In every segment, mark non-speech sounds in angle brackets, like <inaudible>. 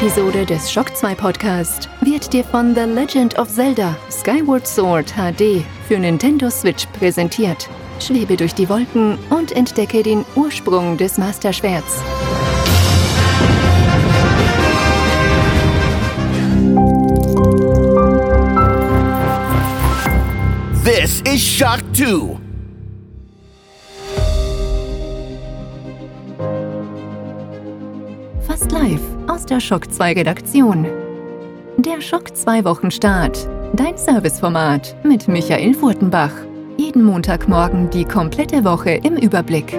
Episode des Shock 2 Podcast wird dir von The Legend of Zelda Skyward Sword HD für Nintendo Switch präsentiert. Schwebe durch die Wolken und entdecke den Ursprung des Master Schwerts. This is Shock 2. Fast live aus der Shock 2 Redaktion. Der Schock 2 Wochenstart. Dein Serviceformat mit Michael Furtenbach. Jeden Montagmorgen die komplette Woche im Überblick.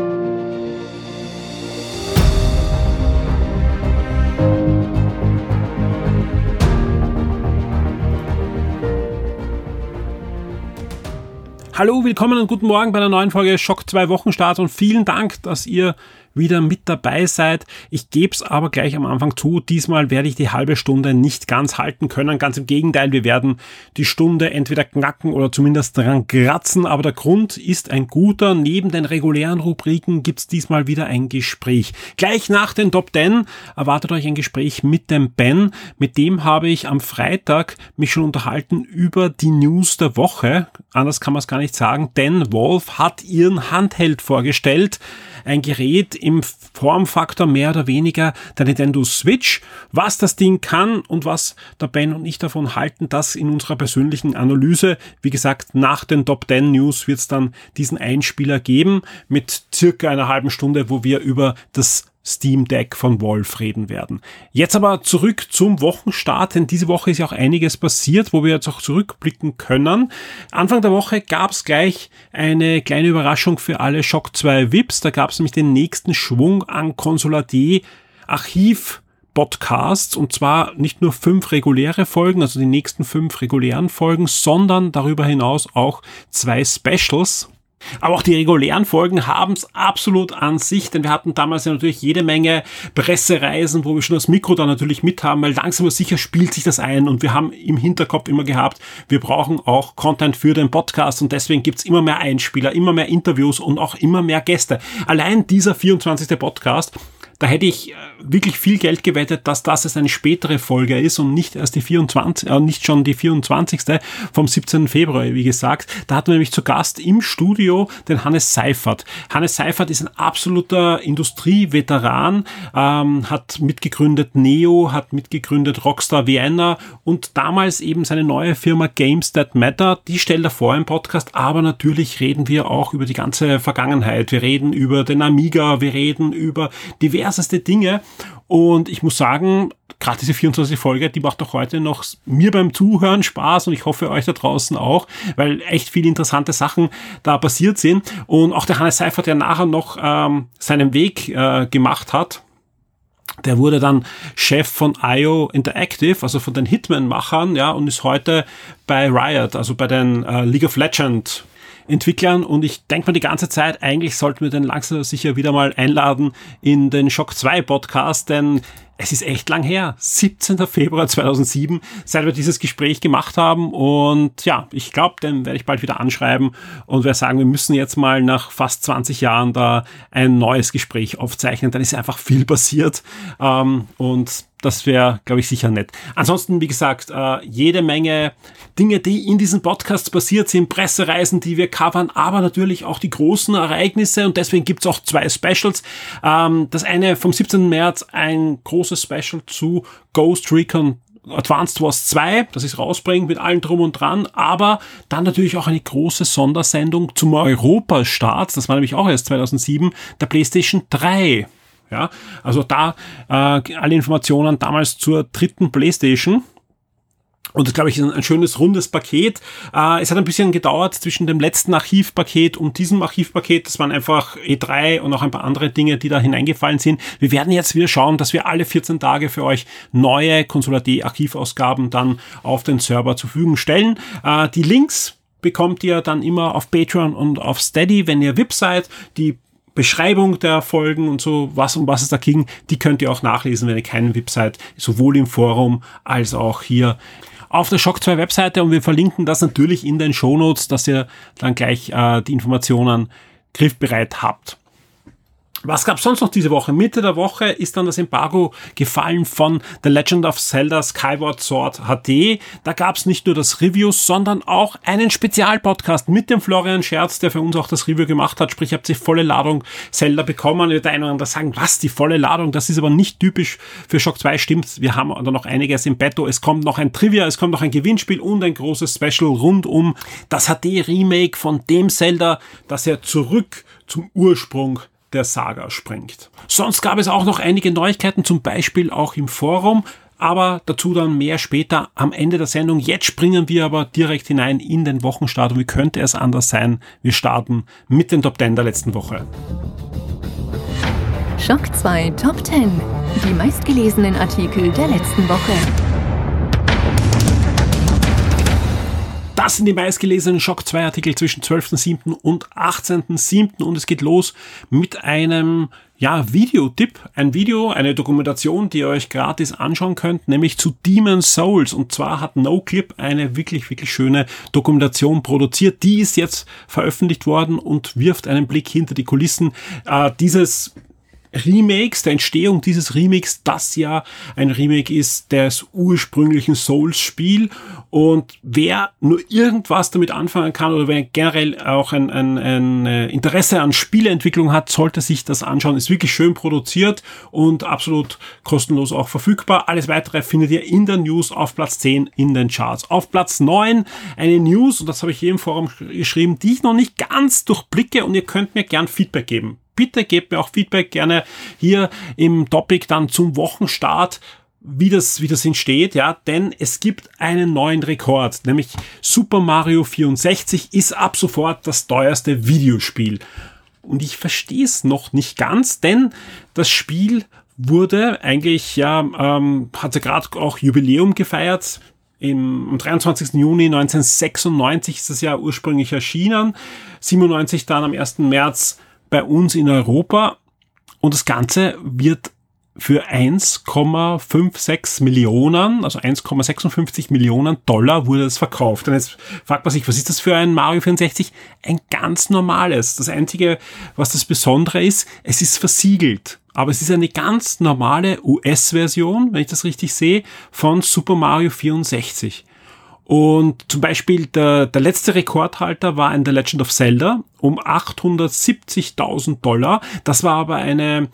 Hallo, willkommen und guten Morgen bei einer neuen Folge Schock 2 Wochenstart und vielen Dank, dass ihr wieder mit dabei seid. Ich gebe es aber gleich am Anfang zu, diesmal werde ich die halbe Stunde nicht ganz halten können. Ganz im Gegenteil, wir werden die Stunde entweder knacken oder zumindest dran kratzen. Aber der Grund ist ein guter. Neben den regulären Rubriken gibt es diesmal wieder ein Gespräch. Gleich nach den Top 10 erwartet euch ein Gespräch mit dem Ben. Mit dem habe ich am Freitag mich schon unterhalten über die News der Woche. Anders kann man es gar nicht sagen, denn Wolf hat ihren Handheld vorgestellt ein Gerät im Formfaktor mehr oder weniger der Nintendo Switch. Was das Ding kann und was der Ben und ich davon halten, das in unserer persönlichen Analyse. Wie gesagt, nach den Top 10 News wird es dann diesen Einspieler geben mit circa einer halben Stunde, wo wir über das Steam Deck von Wolf reden werden. Jetzt aber zurück zum Wochenstart, denn diese Woche ist ja auch einiges passiert, wo wir jetzt auch zurückblicken können. Anfang der Woche gab es gleich eine kleine Überraschung für alle Shock 2 VIPs. Da gab es nämlich den nächsten Schwung an Consola D Archiv Podcasts und zwar nicht nur fünf reguläre Folgen, also die nächsten fünf regulären Folgen, sondern darüber hinaus auch zwei Specials. Aber auch die regulären Folgen haben es absolut an sich, denn wir hatten damals ja natürlich jede Menge Pressereisen, wo wir schon das Mikro da natürlich mit haben, weil langsam aber sicher spielt sich das ein und wir haben im Hinterkopf immer gehabt, wir brauchen auch Content für den Podcast und deswegen gibt's immer mehr Einspieler, immer mehr Interviews und auch immer mehr Gäste. Allein dieser 24. Podcast da hätte ich äh, wirklich viel Geld gewettet, dass das jetzt eine spätere Folge ist und nicht erst die 24, äh, nicht schon die 24. vom 17. Februar, wie gesagt. Da hatten wir nämlich zu Gast im Studio den Hannes Seifert. Hannes Seifert ist ein absoluter Industrieveteran, ähm, hat mitgegründet Neo, hat mitgegründet Rockstar Vienna und damals eben seine neue Firma Games That Matter. Die stellt er vor im Podcast, aber natürlich reden wir auch über die ganze Vergangenheit. Wir reden über den Amiga, wir reden über diverse diverseste Dinge. Und ich muss sagen, gerade diese 24 Folge, die macht auch heute noch mir beim Zuhören Spaß und ich hoffe euch da draußen auch, weil echt viele interessante Sachen da passiert sind. Und auch der Hannes Seifert, der nachher noch ähm, seinen Weg äh, gemacht hat, der wurde dann Chef von IO Interactive, also von den Hitman-Machern, ja, und ist heute bei Riot, also bei den äh, League of Legends Entwicklern und ich denke mir die ganze Zeit, eigentlich sollten wir den langsam sicher wieder mal einladen in den Shock 2 Podcast, denn es ist echt lang her, 17. Februar 2007, seit wir dieses Gespräch gemacht haben. Und ja, ich glaube, den werde ich bald wieder anschreiben und werde sagen, wir müssen jetzt mal nach fast 20 Jahren da ein neues Gespräch aufzeichnen. Dann ist einfach viel passiert. Ähm, und das wäre, glaube ich, sicher nett. Ansonsten, wie gesagt, äh, jede Menge Dinge, die in diesen Podcasts passiert sind, Pressereisen, die wir covern, aber natürlich auch die großen Ereignisse und deswegen gibt's auch zwei Specials. Ähm, das eine vom 17. März, ein großes Special zu Ghost Recon Advanced Wars 2, das ist rausbringen mit allem drum und dran, aber dann natürlich auch eine große Sondersendung zum Europastart, das war nämlich auch erst 2007, der PlayStation 3. Ja, also da äh, alle Informationen damals zur dritten PlayStation. Und das, glaube ich, ist ein, ein schönes rundes Paket. Äh, es hat ein bisschen gedauert zwischen dem letzten Archivpaket und diesem Archivpaket. Das waren einfach E3 und auch ein paar andere Dinge, die da hineingefallen sind. Wir werden jetzt wieder schauen, dass wir alle 14 Tage für euch neue Consular D Archivausgaben dann auf den Server zur Verfügung stellen. Äh, die Links bekommt ihr dann immer auf Patreon und auf Steady, wenn ihr VIP seid. Die Beschreibung der Folgen und so, was um was es da ging, die könnt ihr auch nachlesen, wenn ihr keinen seid, sowohl im Forum als auch hier auf der Shock 2 Webseite und wir verlinken das natürlich in den Shownotes, dass ihr dann gleich äh, die Informationen griffbereit habt. Was gab sonst noch diese Woche? Mitte der Woche ist dann das Embargo gefallen von The Legend of Zelda Skyward Sword HD. Da gab es nicht nur das Review, sondern auch einen Spezialpodcast mit dem Florian Scherz, der für uns auch das Review gemacht hat. Sprich, ihr habt die volle Ladung Zelda bekommen. Wird einer oder sagen, was, die volle Ladung? Das ist aber nicht typisch für Shock 2. Stimmt, wir haben da noch einiges im Betto. Es kommt noch ein Trivia, es kommt noch ein Gewinnspiel und ein großes Special rund um das HD-Remake von dem Zelda, das ja zurück zum Ursprung der Saga springt. Sonst gab es auch noch einige Neuigkeiten, zum Beispiel auch im Forum, aber dazu dann mehr später am Ende der Sendung. Jetzt springen wir aber direkt hinein in den Wochenstart wie könnte es anders sein? Wir starten mit den Top 10 der letzten Woche. Schock 2 Top 10. Die meistgelesenen Artikel der letzten Woche. Das sind die meistgelesenen Shock 2 Artikel zwischen 12.07. und 18.07. und es geht los mit einem ja, Videotipp, ein Video, eine Dokumentation, die ihr euch gratis anschauen könnt, nämlich zu Demon Souls. Und zwar hat NoClip eine wirklich, wirklich schöne Dokumentation produziert. Die ist jetzt veröffentlicht worden und wirft einen Blick hinter die Kulissen äh, dieses Remakes, der Entstehung dieses Remakes, das ja ein Remake ist des ursprünglichen Souls-Spiel. Und wer nur irgendwas damit anfangen kann oder wer generell auch ein, ein, ein äh, Interesse an Spieleentwicklung hat, sollte sich das anschauen. Ist wirklich schön produziert und absolut kostenlos auch verfügbar. Alles weitere findet ihr in der News auf Platz 10 in den Charts. Auf Platz 9 eine News, und das habe ich hier im Forum geschrieben, die ich noch nicht ganz durchblicke und ihr könnt mir gern Feedback geben bitte gebt mir auch Feedback gerne hier im Topic dann zum Wochenstart wie das, wie das entsteht, ja, denn es gibt einen neuen Rekord, nämlich Super Mario 64 ist ab sofort das teuerste Videospiel. Und ich verstehe es noch nicht ganz, denn das Spiel wurde eigentlich, ja, ähm, hatte gerade auch Jubiläum gefeiert. Im, am 23. Juni 1996 ist es ja ursprünglich erschienen, 97 dann am 1. März bei uns in Europa und das Ganze wird für 1,56 Millionen, also 1,56 Millionen Dollar wurde es verkauft. Und jetzt fragt man sich, was ist das für ein Mario 64? Ein ganz normales. Das Einzige, was das Besondere ist, es ist versiegelt. Aber es ist eine ganz normale US-Version, wenn ich das richtig sehe, von Super Mario 64. Und zum Beispiel der, der letzte Rekordhalter war ein The Legend of Zelda um 870.000 Dollar. Das war aber eine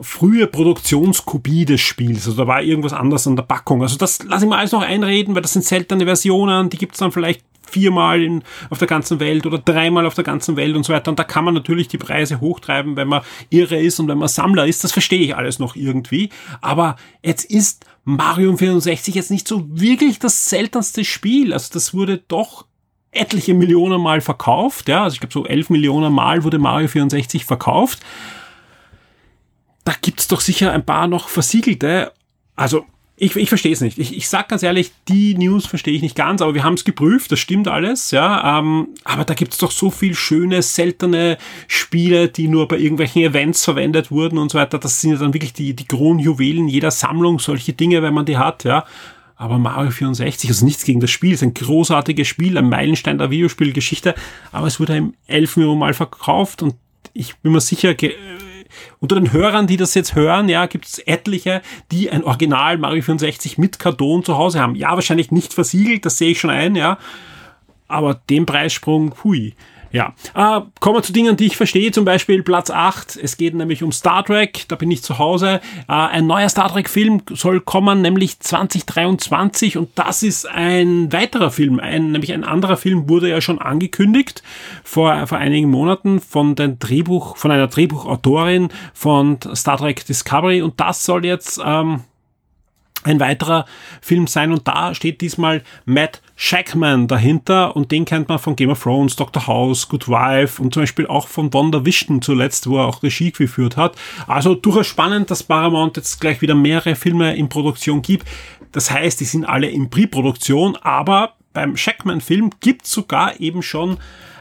frühe Produktionskopie des Spiels. Also da war irgendwas anders an der Packung. Also das lasse ich mal alles noch einreden, weil das sind seltene Versionen. Die gibt's dann vielleicht viermal in, auf der ganzen Welt oder dreimal auf der ganzen Welt und so weiter. Und da kann man natürlich die Preise hochtreiben, wenn man irre ist und wenn man Sammler ist. Das verstehe ich alles noch irgendwie. Aber jetzt ist Mario 64 jetzt nicht so wirklich das seltenste Spiel. Also das wurde doch etliche Millionen Mal verkauft. Ja, also ich glaube so 11 Millionen Mal wurde Mario 64 verkauft. Da gibt's doch sicher ein paar noch versiegelte. Also ich, ich verstehe es nicht. Ich, ich sag ganz ehrlich, die News verstehe ich nicht ganz, aber wir haben es geprüft, das stimmt alles, ja. Ähm, aber da gibt es doch so viel schöne, seltene Spiele, die nur bei irgendwelchen Events verwendet wurden und so weiter. Das sind ja dann wirklich die, die Kronjuwelen jeder Sammlung, solche Dinge, wenn man die hat, ja. Aber Mario 64, also nichts gegen das Spiel, ist ein großartiges Spiel, ein Meilenstein der Videospielgeschichte, aber es wurde im 11 Millionen Mal verkauft und ich bin mir sicher, unter den Hörern, die das jetzt hören, ja, gibt es etliche, die ein Original Mario 64 mit Karton zu Hause haben. Ja, wahrscheinlich nicht versiegelt, das sehe ich schon ein, ja. Aber den Preissprung, hui. Ja, äh, kommen wir zu Dingen, die ich verstehe, zum Beispiel Platz 8. Es geht nämlich um Star Trek, da bin ich zu Hause. Äh, ein neuer Star Trek-Film soll kommen, nämlich 2023 und das ist ein weiterer Film. Ein, nämlich ein anderer Film wurde ja schon angekündigt vor, vor einigen Monaten von, den Drehbuch, von einer Drehbuchautorin von Star Trek Discovery und das soll jetzt ähm, ein weiterer Film sein und da steht diesmal Matt Shackman dahinter und den kennt man von Game of Thrones, Dr. House, Good Wife und zum Beispiel auch von Wonder Vision zuletzt, wo er auch Regie geführt hat. Also durchaus spannend, dass Paramount jetzt gleich wieder mehrere Filme in Produktion gibt. Das heißt, die sind alle in Pre-Produktion, aber beim Shackman-Film gibt sogar eben schon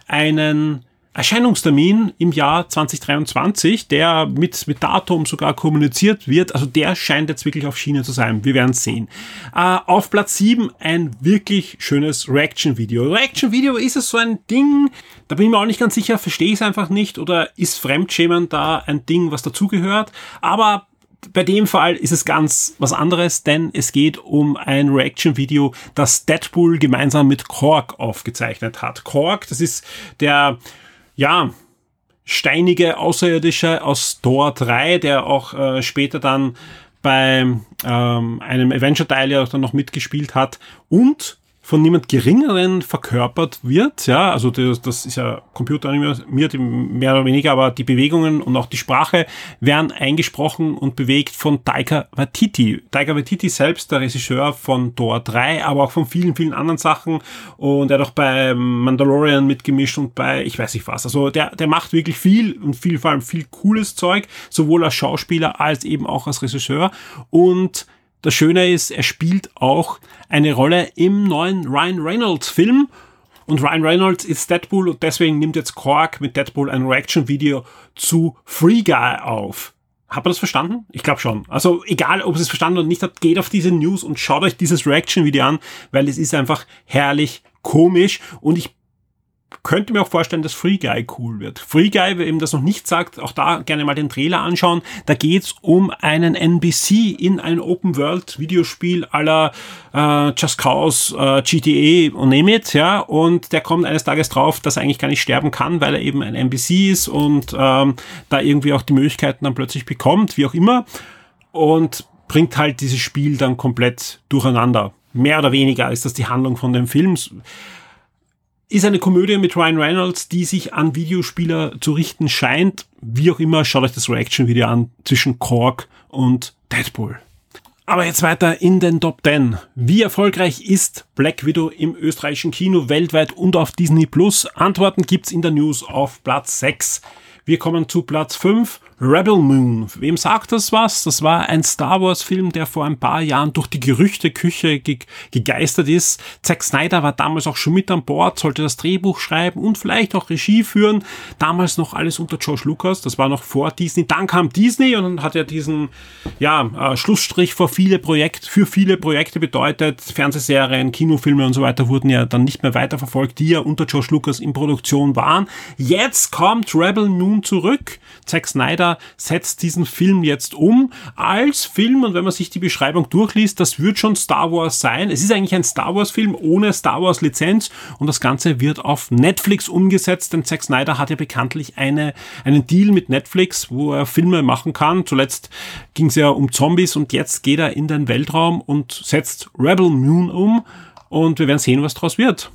einen Erscheinungstermin im Jahr 2023, der mit, mit Datum sogar kommuniziert wird, also der scheint jetzt wirklich auf Schiene zu sein. Wir werden sehen. Äh, auf Platz 7 ein wirklich schönes Reaction-Video. Reaction-Video ist es so ein Ding, da bin ich mir auch nicht ganz sicher, verstehe ich es einfach nicht oder ist Fremdschämen da ein Ding, was dazugehört. Aber bei dem Fall ist es ganz was anderes, denn es geht um ein Reaction-Video, das Deadpool gemeinsam mit Korg aufgezeichnet hat. Korg, das ist der ja, steinige Außerirdische aus Thor 3, der auch äh, später dann bei ähm, einem Adventure-Teil ja auch dann noch mitgespielt hat. Und von niemand Geringeren verkörpert wird. Ja, also das, das ist ja computeranimiert mehr oder weniger, aber die Bewegungen und auch die Sprache werden eingesprochen und bewegt von Taika Waititi. Taika Waititi selbst, der Regisseur von Thor 3, aber auch von vielen, vielen anderen Sachen. Und er hat auch bei Mandalorian mitgemischt und bei, ich weiß nicht was. Also der, der macht wirklich viel und viel, vor allem viel cooles Zeug, sowohl als Schauspieler als eben auch als Regisseur. Und das Schöne ist, er spielt auch eine Rolle im neuen Ryan Reynolds Film. Und Ryan Reynolds ist Deadpool und deswegen nimmt jetzt Korg mit Deadpool ein Reaction-Video zu Free Guy auf. Habt ihr das verstanden? Ich glaube schon. Also egal, ob ihr es verstanden oder nicht habt, geht auf diese News und schaut euch dieses Reaction-Video an, weil es ist einfach herrlich komisch und ich könnte mir auch vorstellen, dass Free Guy cool wird. Free Guy, wer eben das noch nicht sagt, auch da gerne mal den Trailer anschauen. Da geht's um einen NBC in ein Open World Videospiel aller äh, Just Cause, äh, GTA und name it, ja. Und der kommt eines Tages drauf, dass er eigentlich gar nicht sterben kann, weil er eben ein NBC ist und ähm, da irgendwie auch die Möglichkeiten dann plötzlich bekommt, wie auch immer. Und bringt halt dieses Spiel dann komplett durcheinander. Mehr oder weniger ist das die Handlung von dem Film ist eine Komödie mit Ryan Reynolds, die sich an Videospieler zu richten scheint. Wie auch immer, schaut euch das Reaction-Video an zwischen Korg und Deadpool. Aber jetzt weiter in den Top 10. Wie erfolgreich ist Black Widow im österreichischen Kino weltweit und auf Disney Plus? Antworten gibt's in der News auf Platz 6. Wir kommen zu Platz 5. Rebel Moon. Wem sagt das was? Das war ein Star Wars Film, der vor ein paar Jahren durch die Gerüchteküche ge gegeistert ist. Zack Snyder war damals auch schon mit an Bord, sollte das Drehbuch schreiben und vielleicht auch Regie führen. Damals noch alles unter George Lucas. Das war noch vor Disney. Dann kam Disney und hat ja diesen, ja, äh, Schlussstrich für viele Projekte, für viele Projekte bedeutet. Fernsehserien, Kinofilme und so weiter wurden ja dann nicht mehr weiterverfolgt, die ja unter George Lucas in Produktion waren. Jetzt kommt Rebel Moon zurück. Zack Snyder setzt diesen Film jetzt um als Film und wenn man sich die Beschreibung durchliest, das wird schon Star Wars sein. Es ist eigentlich ein Star Wars Film ohne Star Wars Lizenz und das Ganze wird auf Netflix umgesetzt, denn Zack Snyder hat ja bekanntlich eine, einen Deal mit Netflix, wo er Filme machen kann. Zuletzt ging es ja um Zombies und jetzt geht er in den Weltraum und setzt Rebel Moon um und wir werden sehen, was daraus wird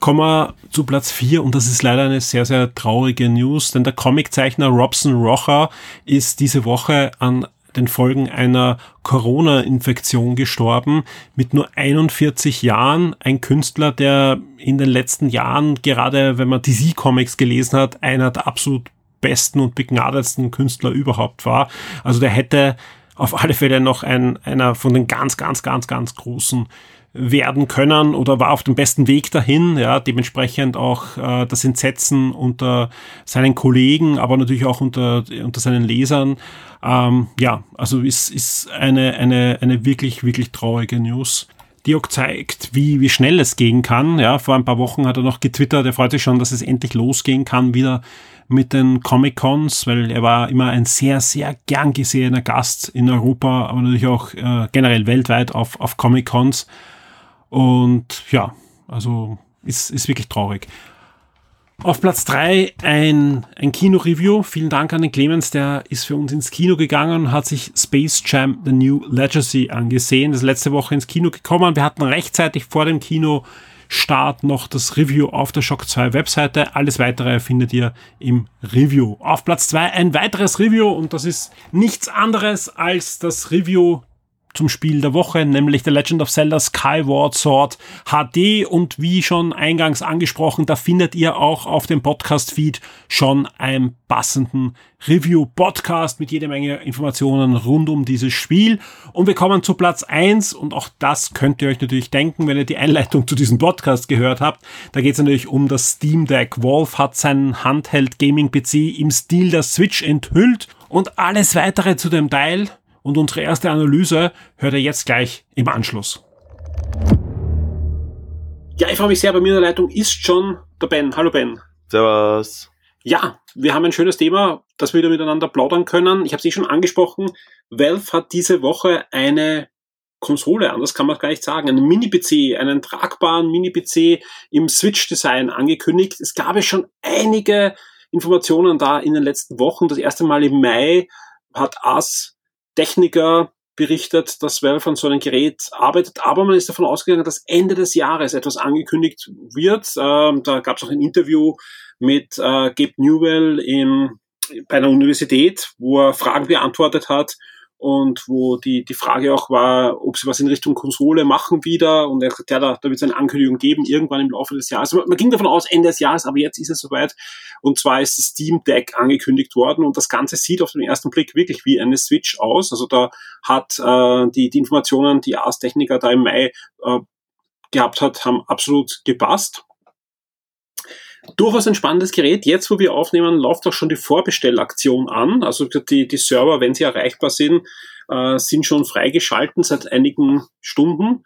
kommen wir zu Platz 4 und das ist leider eine sehr, sehr traurige News, denn der Comiczeichner Robson Rocher ist diese Woche an den Folgen einer Corona-Infektion gestorben, mit nur 41 Jahren. Ein Künstler, der in den letzten Jahren, gerade wenn man DC Comics gelesen hat, einer der absolut besten und begnadetsten Künstler überhaupt war. Also der hätte auf alle Fälle noch ein, einer von den ganz, ganz, ganz, ganz großen werden können oder war auf dem besten Weg dahin. Ja, dementsprechend auch äh, das Entsetzen unter seinen Kollegen, aber natürlich auch unter, unter seinen Lesern. Ähm, ja, also ist, ist eine, eine, eine wirklich, wirklich traurige News die zeigt, wie, wie schnell es gehen kann. Ja, vor ein paar Wochen hat er noch getwittert, er freut sich schon, dass es endlich losgehen kann wieder mit den Comic-Cons, weil er war immer ein sehr, sehr gern gesehener Gast in Europa, aber natürlich auch äh, generell weltweit auf, auf Comic-Cons. Und ja, also ist, ist wirklich traurig. Auf Platz drei ein, ein Kino-Review. Vielen Dank an den Clemens, der ist für uns ins Kino gegangen und hat sich Space Jam The New Legacy angesehen. Das ist letzte Woche ins Kino gekommen. Wir hatten rechtzeitig vor dem Kinostart noch das Review auf der Shock 2 Webseite. Alles weitere findet ihr im Review. Auf Platz zwei ein weiteres Review und das ist nichts anderes als das Review zum Spiel der Woche, nämlich The Legend of Zelda Skyward Sword HD und wie schon eingangs angesprochen, da findet ihr auch auf dem Podcast-Feed schon einen passenden Review-Podcast mit jede Menge Informationen rund um dieses Spiel. Und wir kommen zu Platz eins und auch das könnt ihr euch natürlich denken, wenn ihr die Einleitung zu diesem Podcast gehört habt. Da geht es natürlich um das Steam Deck. Wolf hat seinen Handheld Gaming PC im Stil der Switch enthüllt und alles weitere zu dem Teil und unsere erste Analyse hört ihr jetzt gleich im Anschluss. Ja, ich freue mich sehr, bei mir in der Leitung ist schon der Ben. Hallo Ben. Servus. Ja, wir haben ein schönes Thema, das wir wieder miteinander plaudern können. Ich habe es eh schon angesprochen. Valve hat diese Woche eine Konsole, anders kann man gar nicht sagen, einen Mini-PC, einen tragbaren Mini-PC im Switch-Design angekündigt. Es gab ja schon einige Informationen da in den letzten Wochen. Das erste Mal im Mai hat AS Techniker berichtet, dass Valve an so einem Gerät arbeitet, aber man ist davon ausgegangen, dass Ende des Jahres etwas angekündigt wird. Ähm, da gab es auch ein Interview mit äh, Gabe Newell im, bei einer Universität, wo er Fragen beantwortet hat und wo die, die Frage auch war, ob sie was in Richtung Konsole machen wieder und er hat ja, da, da wird es eine Ankündigung geben, irgendwann im Laufe des Jahres. Man, man ging davon aus, Ende des Jahres, aber jetzt ist es soweit und zwar ist das Steam Deck angekündigt worden und das Ganze sieht auf den ersten Blick wirklich wie eine Switch aus. Also da hat äh, die, die Informationen, die Ars Techniker da im Mai äh, gehabt hat, haben absolut gepasst durchaus ein spannendes Gerät. Jetzt, wo wir aufnehmen, läuft auch schon die Vorbestellaktion an. Also die, die Server, wenn sie erreichbar sind, äh, sind schon freigeschalten seit einigen Stunden.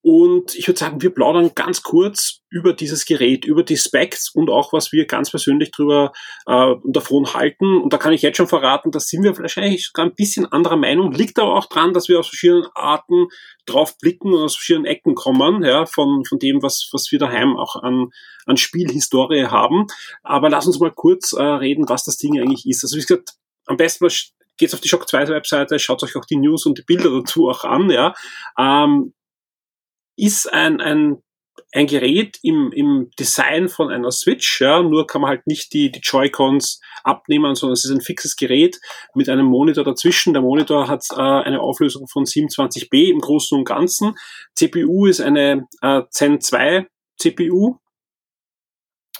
Und ich würde sagen, wir plaudern ganz kurz über dieses Gerät, über die Specs und auch, was wir ganz persönlich drüber äh, davon halten. Und da kann ich jetzt schon verraten, da sind wir wahrscheinlich sogar ein bisschen anderer Meinung. Liegt aber auch dran, dass wir aus verschiedenen Arten drauf blicken und aus verschiedenen Ecken kommen, ja, von, von dem, was, was wir daheim auch an, an Spielhistorie haben. Aber lass uns mal kurz äh, reden, was das Ding eigentlich ist. Also wie gesagt, am besten geht's auf die Shock 2 Webseite, schaut euch auch die News und die Bilder dazu auch an, ja. Ähm, ist ein, ein, ein Gerät im, im Design von einer Switch, ja, nur kann man halt nicht die, die Joy-Cons abnehmen, sondern es ist ein fixes Gerät mit einem Monitor dazwischen. Der Monitor hat äh, eine Auflösung von 27b im Großen und Ganzen. CPU ist eine äh, Zen 2 CPU,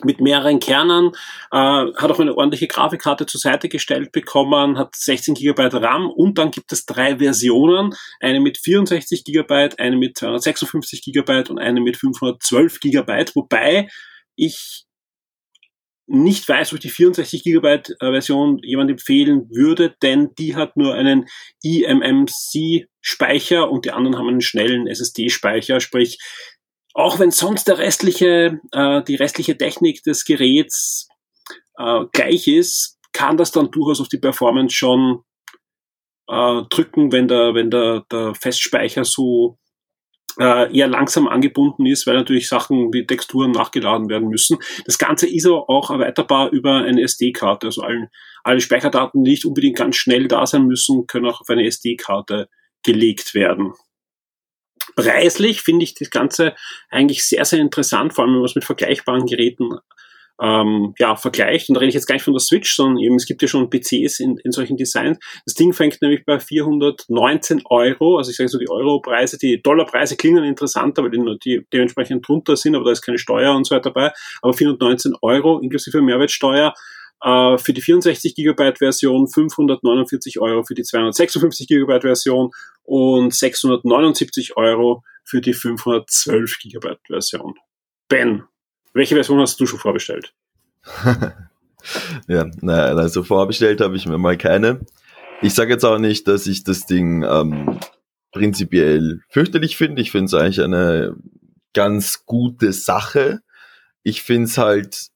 mit mehreren Kernen, äh, hat auch eine ordentliche Grafikkarte zur Seite gestellt bekommen, hat 16 GB RAM und dann gibt es drei Versionen, eine mit 64 GB, eine mit 256 GB und eine mit 512 GB, wobei ich nicht weiß, ob ich die 64 GB Version jemand empfehlen würde, denn die hat nur einen eMMC Speicher und die anderen haben einen schnellen SSD Speicher, sprich auch wenn sonst der restliche, äh, die restliche Technik des Geräts äh, gleich ist, kann das dann durchaus auf die Performance schon äh, drücken, wenn der, wenn der, der Festspeicher so äh, eher langsam angebunden ist, weil natürlich Sachen wie Texturen nachgeladen werden müssen. Das Ganze ist aber auch erweiterbar über eine SD-Karte. Also allen, alle Speicherdaten, die nicht unbedingt ganz schnell da sein müssen, können auch auf eine SD-Karte gelegt werden. Preislich finde ich das Ganze eigentlich sehr, sehr interessant, vor allem wenn man es mit vergleichbaren Geräten ähm, ja, vergleicht. Und da rede ich jetzt gar nicht von der Switch, sondern eben, es gibt ja schon PCs in, in solchen Designs. Das Ding fängt nämlich bei 419 Euro, also ich sage so die Europreise, die Dollarpreise klingen interessanter, weil die, die dementsprechend drunter sind, aber da ist keine Steuer und so weiter dabei. Aber 419 Euro inklusive Mehrwertsteuer äh, für die 64 GB Version 549 Euro für die 256 GB Version und 679 Euro für die 512 GB Version. Ben, welche Version hast du schon vorbestellt? <laughs> ja, naja, also vorbestellt habe ich mir mal keine. Ich sage jetzt auch nicht, dass ich das Ding ähm, prinzipiell fürchterlich finde. Ich finde es eigentlich eine ganz gute Sache. Ich finde es halt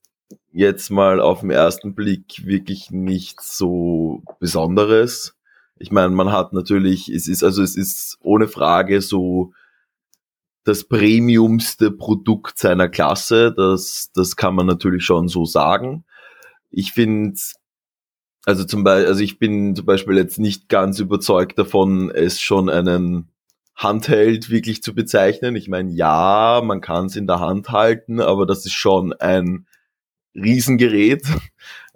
jetzt mal auf den ersten Blick wirklich nichts so Besonderes. Ich meine, man hat natürlich, es ist, also es ist ohne Frage so das premiumste Produkt seiner Klasse. Das, das kann man natürlich schon so sagen. Ich finde, also zum Beispiel, also ich bin zum Beispiel jetzt nicht ganz überzeugt davon, es schon einen Handheld wirklich zu bezeichnen. Ich meine, ja, man kann es in der Hand halten, aber das ist schon ein Riesengerät.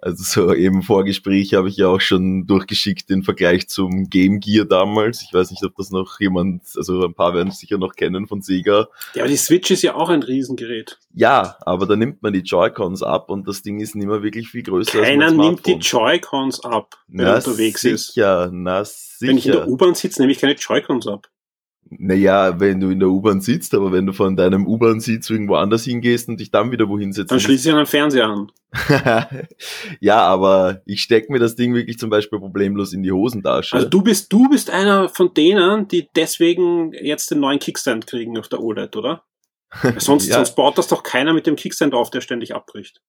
Also so eben Vorgespräch habe ich ja auch schon durchgeschickt den Vergleich zum Game Gear damals. Ich weiß nicht, ob das noch jemand, also ein paar werden es sicher noch kennen von Sega. Ja, aber die Switch ist ja auch ein Riesengerät. Ja, aber da nimmt man die Joy-Cons ab und das Ding ist nicht mehr wirklich viel größer Keiner nimmt die Joy-Cons ab, wenn na, er unterwegs sicher, ist. Na sicher. Wenn ich in der U-Bahn sitze, nehme ich keine Joy-Cons ab. Naja, wenn du in der U-Bahn sitzt, aber wenn du von deinem U-Bahn-Sitz irgendwo anders hingehst und dich dann wieder wohin setzt. Dann schließe ich einen Fernseher an. <laughs> ja, aber ich stecke mir das Ding wirklich zum Beispiel problemlos in die Hosentasche. Also du bist, du bist einer von denen, die deswegen jetzt den neuen Kickstand kriegen auf der OLED, oder? <laughs> Sonst, ja. sonst baut das doch keiner mit dem Kickstand auf, der ständig abbricht.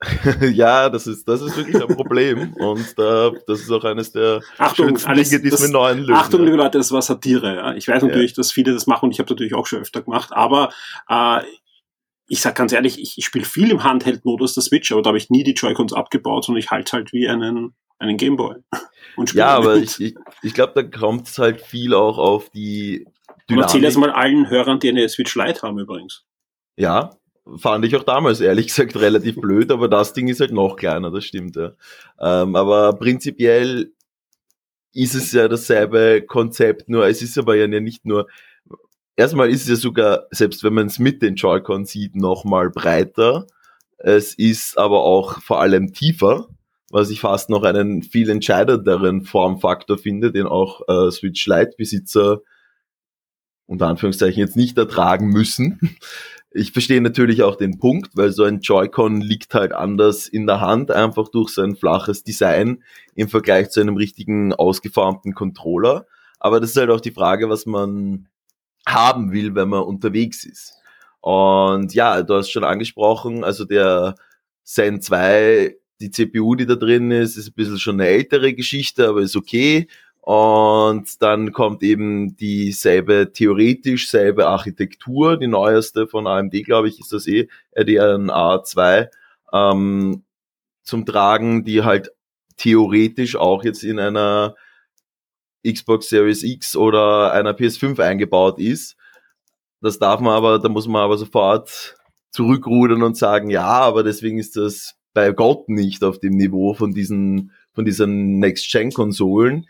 <laughs> ja, das ist, das ist wirklich ein Problem. <laughs> Und äh, das ist auch eines der Achtung, alles, Dinge, die es mit neuen lösen. Achtung, liebe Leute, das war Satire. Ja. Ich weiß natürlich, ja. dass viele das machen und ich habe natürlich auch schon öfter gemacht, aber äh, ich sag ganz ehrlich, ich, ich spiele viel im Handheld-Modus der Switch, aber da habe ich nie die Joy-Cons abgebaut, sondern ich halte halt wie einen, einen Gameboy. <laughs> ja, aber ich, ich, ich glaube, da kommt es halt viel auch auf die Dynamik. Und erzähl jetzt mal allen Hörern, die eine Switch Lite haben übrigens. Ja, fand ich auch damals ehrlich <laughs> gesagt relativ blöd, aber das Ding ist halt noch kleiner, das stimmt ja. Ähm, aber prinzipiell ist es ja dasselbe Konzept, nur es ist aber ja nicht nur, erstmal ist es ja sogar, selbst wenn man es mit den Joy-Con sieht, nochmal breiter. Es ist aber auch vor allem tiefer, was ich fast noch einen viel entscheidenderen Formfaktor finde, den auch äh, Switch Lite-Besitzer unter Anführungszeichen jetzt nicht ertragen müssen. Ich verstehe natürlich auch den Punkt, weil so ein Joy-Con liegt halt anders in der Hand, einfach durch sein flaches Design im Vergleich zu einem richtigen ausgeformten Controller. Aber das ist halt auch die Frage, was man haben will, wenn man unterwegs ist. Und ja, du hast schon angesprochen, also der Zen 2, die CPU, die da drin ist, ist ein bisschen schon eine ältere Geschichte, aber ist okay. Und dann kommt eben dieselbe, theoretisch selbe Architektur, die neueste von AMD, glaube ich, ist das eh, RDNA 2, ähm, zum Tragen, die halt theoretisch auch jetzt in einer Xbox Series X oder einer PS5 eingebaut ist. Das darf man aber, da muss man aber sofort zurückrudern und sagen, ja, aber deswegen ist das bei Gott nicht auf dem Niveau von diesen, von diesen Next-Gen-Konsolen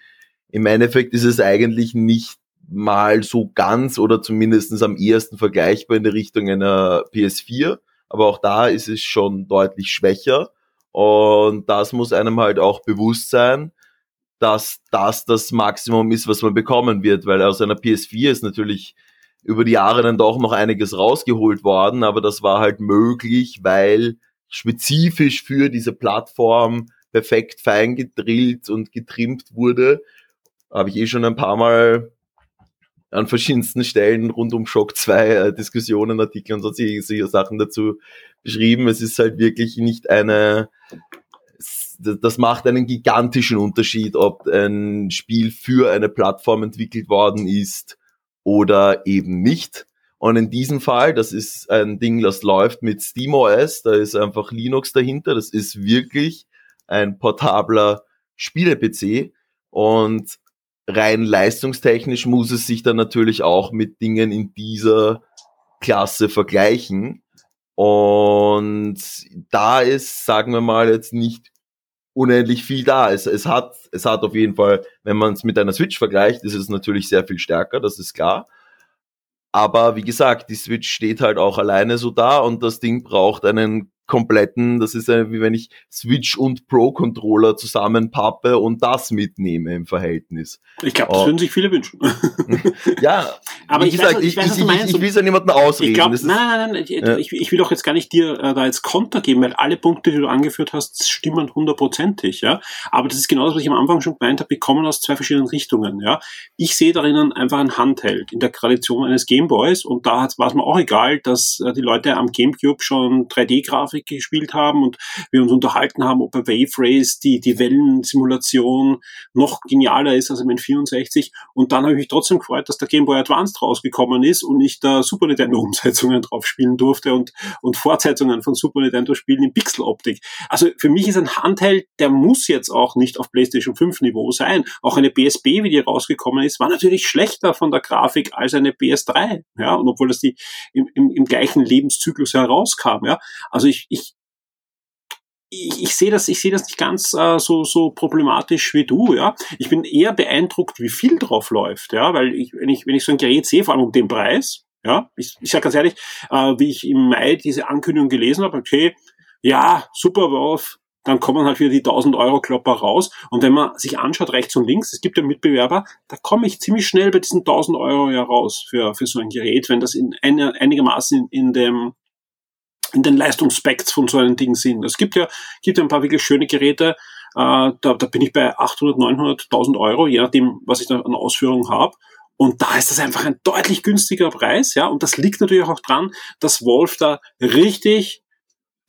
im Endeffekt ist es eigentlich nicht mal so ganz oder zumindest am ehesten vergleichbar in der Richtung einer PS4. Aber auch da ist es schon deutlich schwächer. Und das muss einem halt auch bewusst sein, dass das das Maximum ist, was man bekommen wird, weil aus einer PS4 ist natürlich über die Jahre dann doch noch einiges rausgeholt worden, aber das war halt möglich, weil spezifisch für diese Plattform perfekt fein gedrillt und getrimmt wurde habe ich eh schon ein paar Mal an verschiedensten Stellen rund um Shock 2 äh, Diskussionen, Artikel und sonstige Sachen dazu beschrieben. Es ist halt wirklich nicht eine, das macht einen gigantischen Unterschied, ob ein Spiel für eine Plattform entwickelt worden ist oder eben nicht. Und in diesem Fall, das ist ein Ding, das läuft mit SteamOS, da ist einfach Linux dahinter, das ist wirklich ein portabler Spiele-PC und rein leistungstechnisch muss es sich dann natürlich auch mit Dingen in dieser Klasse vergleichen. Und da ist, sagen wir mal, jetzt nicht unendlich viel da. Es, es hat, es hat auf jeden Fall, wenn man es mit einer Switch vergleicht, ist es natürlich sehr viel stärker, das ist klar. Aber wie gesagt, die Switch steht halt auch alleine so da und das Ding braucht einen kompletten, das ist wie wenn ich Switch und Pro-Controller zusammenpappe und das mitnehme im Verhältnis. Ich glaube, das oh. würden sich viele wünschen. <laughs> ja, aber ich gesagt, weiß, ich, ich, ich, ich, ich will es ja niemandem ausreden. Ich glaub, nein, nein, nein, ja. ich, ich will doch jetzt gar nicht dir äh, da jetzt Konter geben, weil alle Punkte, die du angeführt hast, stimmen hundertprozentig, ja. Aber das ist genau das, was ich am Anfang schon gemeint habe, wir kommen aus zwei verschiedenen Richtungen, ja. Ich sehe darin einfach ein Handheld in der Tradition eines Gameboys und da war es mir auch egal, dass äh, die Leute am Gamecube schon 3D-Grafik Grafik gespielt haben und wir uns unterhalten haben, ob bei Wave Race die, die Wellensimulation noch genialer ist als im N64. Und dann habe ich mich trotzdem gefreut, dass der Game Boy Advance rausgekommen ist und ich da Super Nintendo Umsetzungen drauf spielen durfte und, und Fortsetzungen von Super Nintendo Spielen in Pixeloptik. Also für mich ist ein Handheld, der muss jetzt auch nicht auf PlayStation 5 Niveau sein. Auch eine PSP, wie die rausgekommen ist, war natürlich schlechter von der Grafik als eine PS3. Ja, und obwohl das die im, im, im gleichen Lebenszyklus herauskam. Ja, also ich, ich, ich, ich sehe das, ich sehe das nicht ganz äh, so so problematisch wie du, ja. Ich bin eher beeindruckt, wie viel drauf läuft, ja, weil ich, wenn ich wenn ich so ein Gerät sehe, vor allem um den Preis, ja, ich, ich sage ganz ehrlich, äh, wie ich im Mai diese Ankündigung gelesen habe, okay, ja, super Wolf, dann kommen halt wieder die 1000 Euro Klopper raus. Und wenn man sich anschaut, rechts und links, es gibt ja Mitbewerber, da komme ich ziemlich schnell bei diesen 1000 Euro ja raus für, für so ein Gerät, wenn das in einigermaßen in, in dem in den Leistungsspects von so einem Ding sind. Es gibt ja, gibt ja ein paar wirklich schöne Geräte, äh, da, da bin ich bei 800, 900, 1000 Euro, je nachdem, was ich da an Ausführungen habe. Und da ist das einfach ein deutlich günstiger Preis, ja. Und das liegt natürlich auch dran, dass Wolf da richtig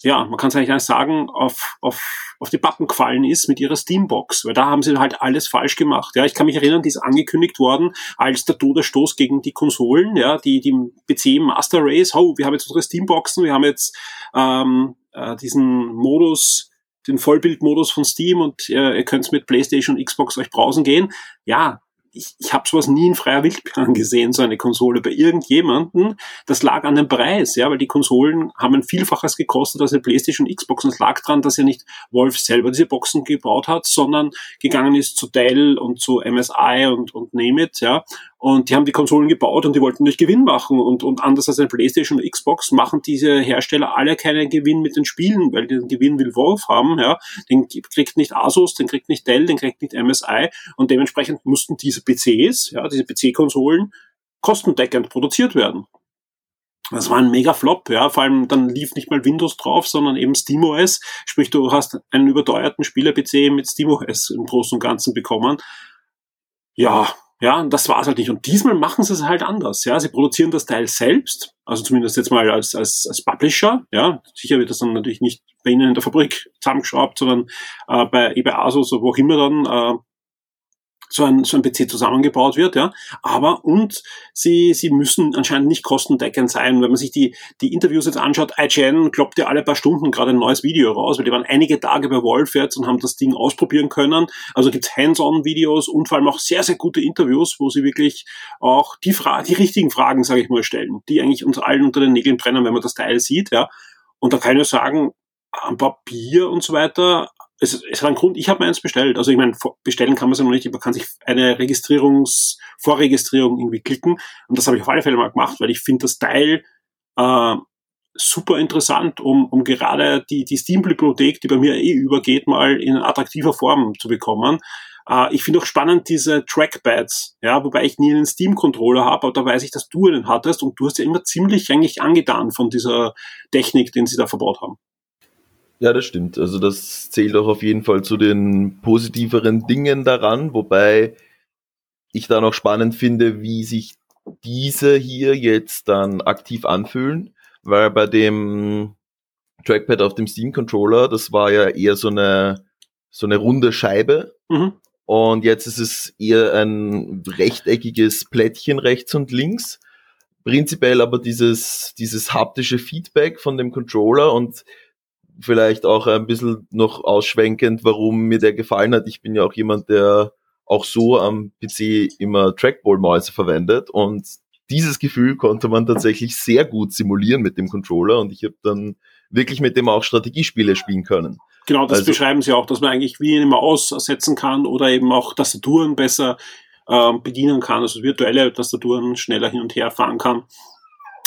ja, man kann es eigentlich sagen, auf, auf, auf die Pappen gefallen ist mit ihrer Steambox, weil da haben sie halt alles falsch gemacht. Ja, ich kann mich erinnern, die ist angekündigt worden als der Todesstoß gegen die Konsolen, ja, die, die PC Master Race, oh, wir haben jetzt unsere Steamboxen, wir haben jetzt ähm, äh, diesen Modus, den Vollbildmodus von Steam und äh, ihr könnt mit PlayStation und Xbox euch brausen gehen. Ja, ich, ich habe sowas nie in freier Wildbahn gesehen, so eine Konsole bei irgendjemanden. Das lag an dem Preis, ja, weil die Konsolen haben ein Vielfaches gekostet als eine PlayStation und Xbox. Und es lag daran, dass ja nicht Wolf selber diese Boxen gebaut hat, sondern gegangen ist zu Dell und zu MSI und, und Name it, ja, und die haben die Konsolen gebaut und die wollten nicht Gewinn machen. Und, und anders als ein PlayStation und Xbox machen diese Hersteller alle keinen Gewinn mit den Spielen, weil den Gewinn will Wolf haben. Ja. Den kriegt nicht Asus, den kriegt nicht Dell, den kriegt nicht MSI. Und dementsprechend mussten diese PCs, ja, diese PC-Konsolen, kostendeckend produziert werden. Das war ein mega Flop, ja. Vor allem dann lief nicht mal Windows drauf, sondern eben SteamOS. Sprich, du hast einen überteuerten Spieler-PC mit SteamOS im Großen und Ganzen bekommen. Ja, ja, und das war's halt nicht. Und diesmal machen sie es halt anders. Ja, sie produzieren das Teil selbst, also zumindest jetzt mal als, als, als Publisher. Ja, sicher wird das dann natürlich nicht bei ihnen in der Fabrik zusammengeschraubt, sondern äh, bei eBay Asus oder wo auch immer dann äh, so ein, so ein PC zusammengebaut wird, ja. Aber und sie, sie müssen anscheinend nicht kostendeckend sein. Wenn man sich die, die Interviews jetzt anschaut, IGN kloppt ja alle paar Stunden gerade ein neues Video raus, weil die waren einige Tage bei Wolf jetzt und haben das Ding ausprobieren können. Also gibt's Hands-on-Videos und vor allem auch sehr, sehr gute Interviews, wo sie wirklich auch die Fra die richtigen Fragen, sage ich mal, stellen, die eigentlich uns allen unter den Nägeln brennen, wenn man das Teil sieht, ja. Und da kann ich sagen, am Papier und so weiter es, es hat einen Grund, ich habe meins bestellt. Also ich meine, bestellen kann man es ja noch nicht, man kann sich eine Registrierungs-, Vorregistrierung irgendwie klicken. Und das habe ich auf alle Fälle mal gemacht, weil ich finde das Teil äh, super interessant, um, um gerade die, die Steam-Bibliothek, die bei mir eh übergeht, mal in attraktiver Form zu bekommen. Äh, ich finde auch spannend diese Trackpads, ja, wobei ich nie einen Steam-Controller habe, aber da weiß ich, dass du einen hattest und du hast ja immer ziemlich eigentlich angetan von dieser Technik, den sie da verbaut haben. Ja, das stimmt. Also das zählt auch auf jeden Fall zu den positiveren Dingen daran, wobei ich da noch spannend finde, wie sich diese hier jetzt dann aktiv anfühlen, weil bei dem Trackpad auf dem Steam Controller, das war ja eher so eine so eine runde Scheibe mhm. und jetzt ist es eher ein rechteckiges Plättchen rechts und links. Prinzipiell aber dieses dieses haptische Feedback von dem Controller und vielleicht auch ein bisschen noch ausschwenkend, warum mir der gefallen hat. Ich bin ja auch jemand, der auch so am PC immer Trackball-Mäuse verwendet und dieses Gefühl konnte man tatsächlich sehr gut simulieren mit dem Controller und ich habe dann wirklich mit dem auch Strategiespiele spielen können. Genau, das also, beschreiben sie auch, dass man eigentlich wie eine Maus ersetzen kann oder eben auch Tastaturen besser äh, bedienen kann, also virtuelle Tastaturen schneller hin und her fahren kann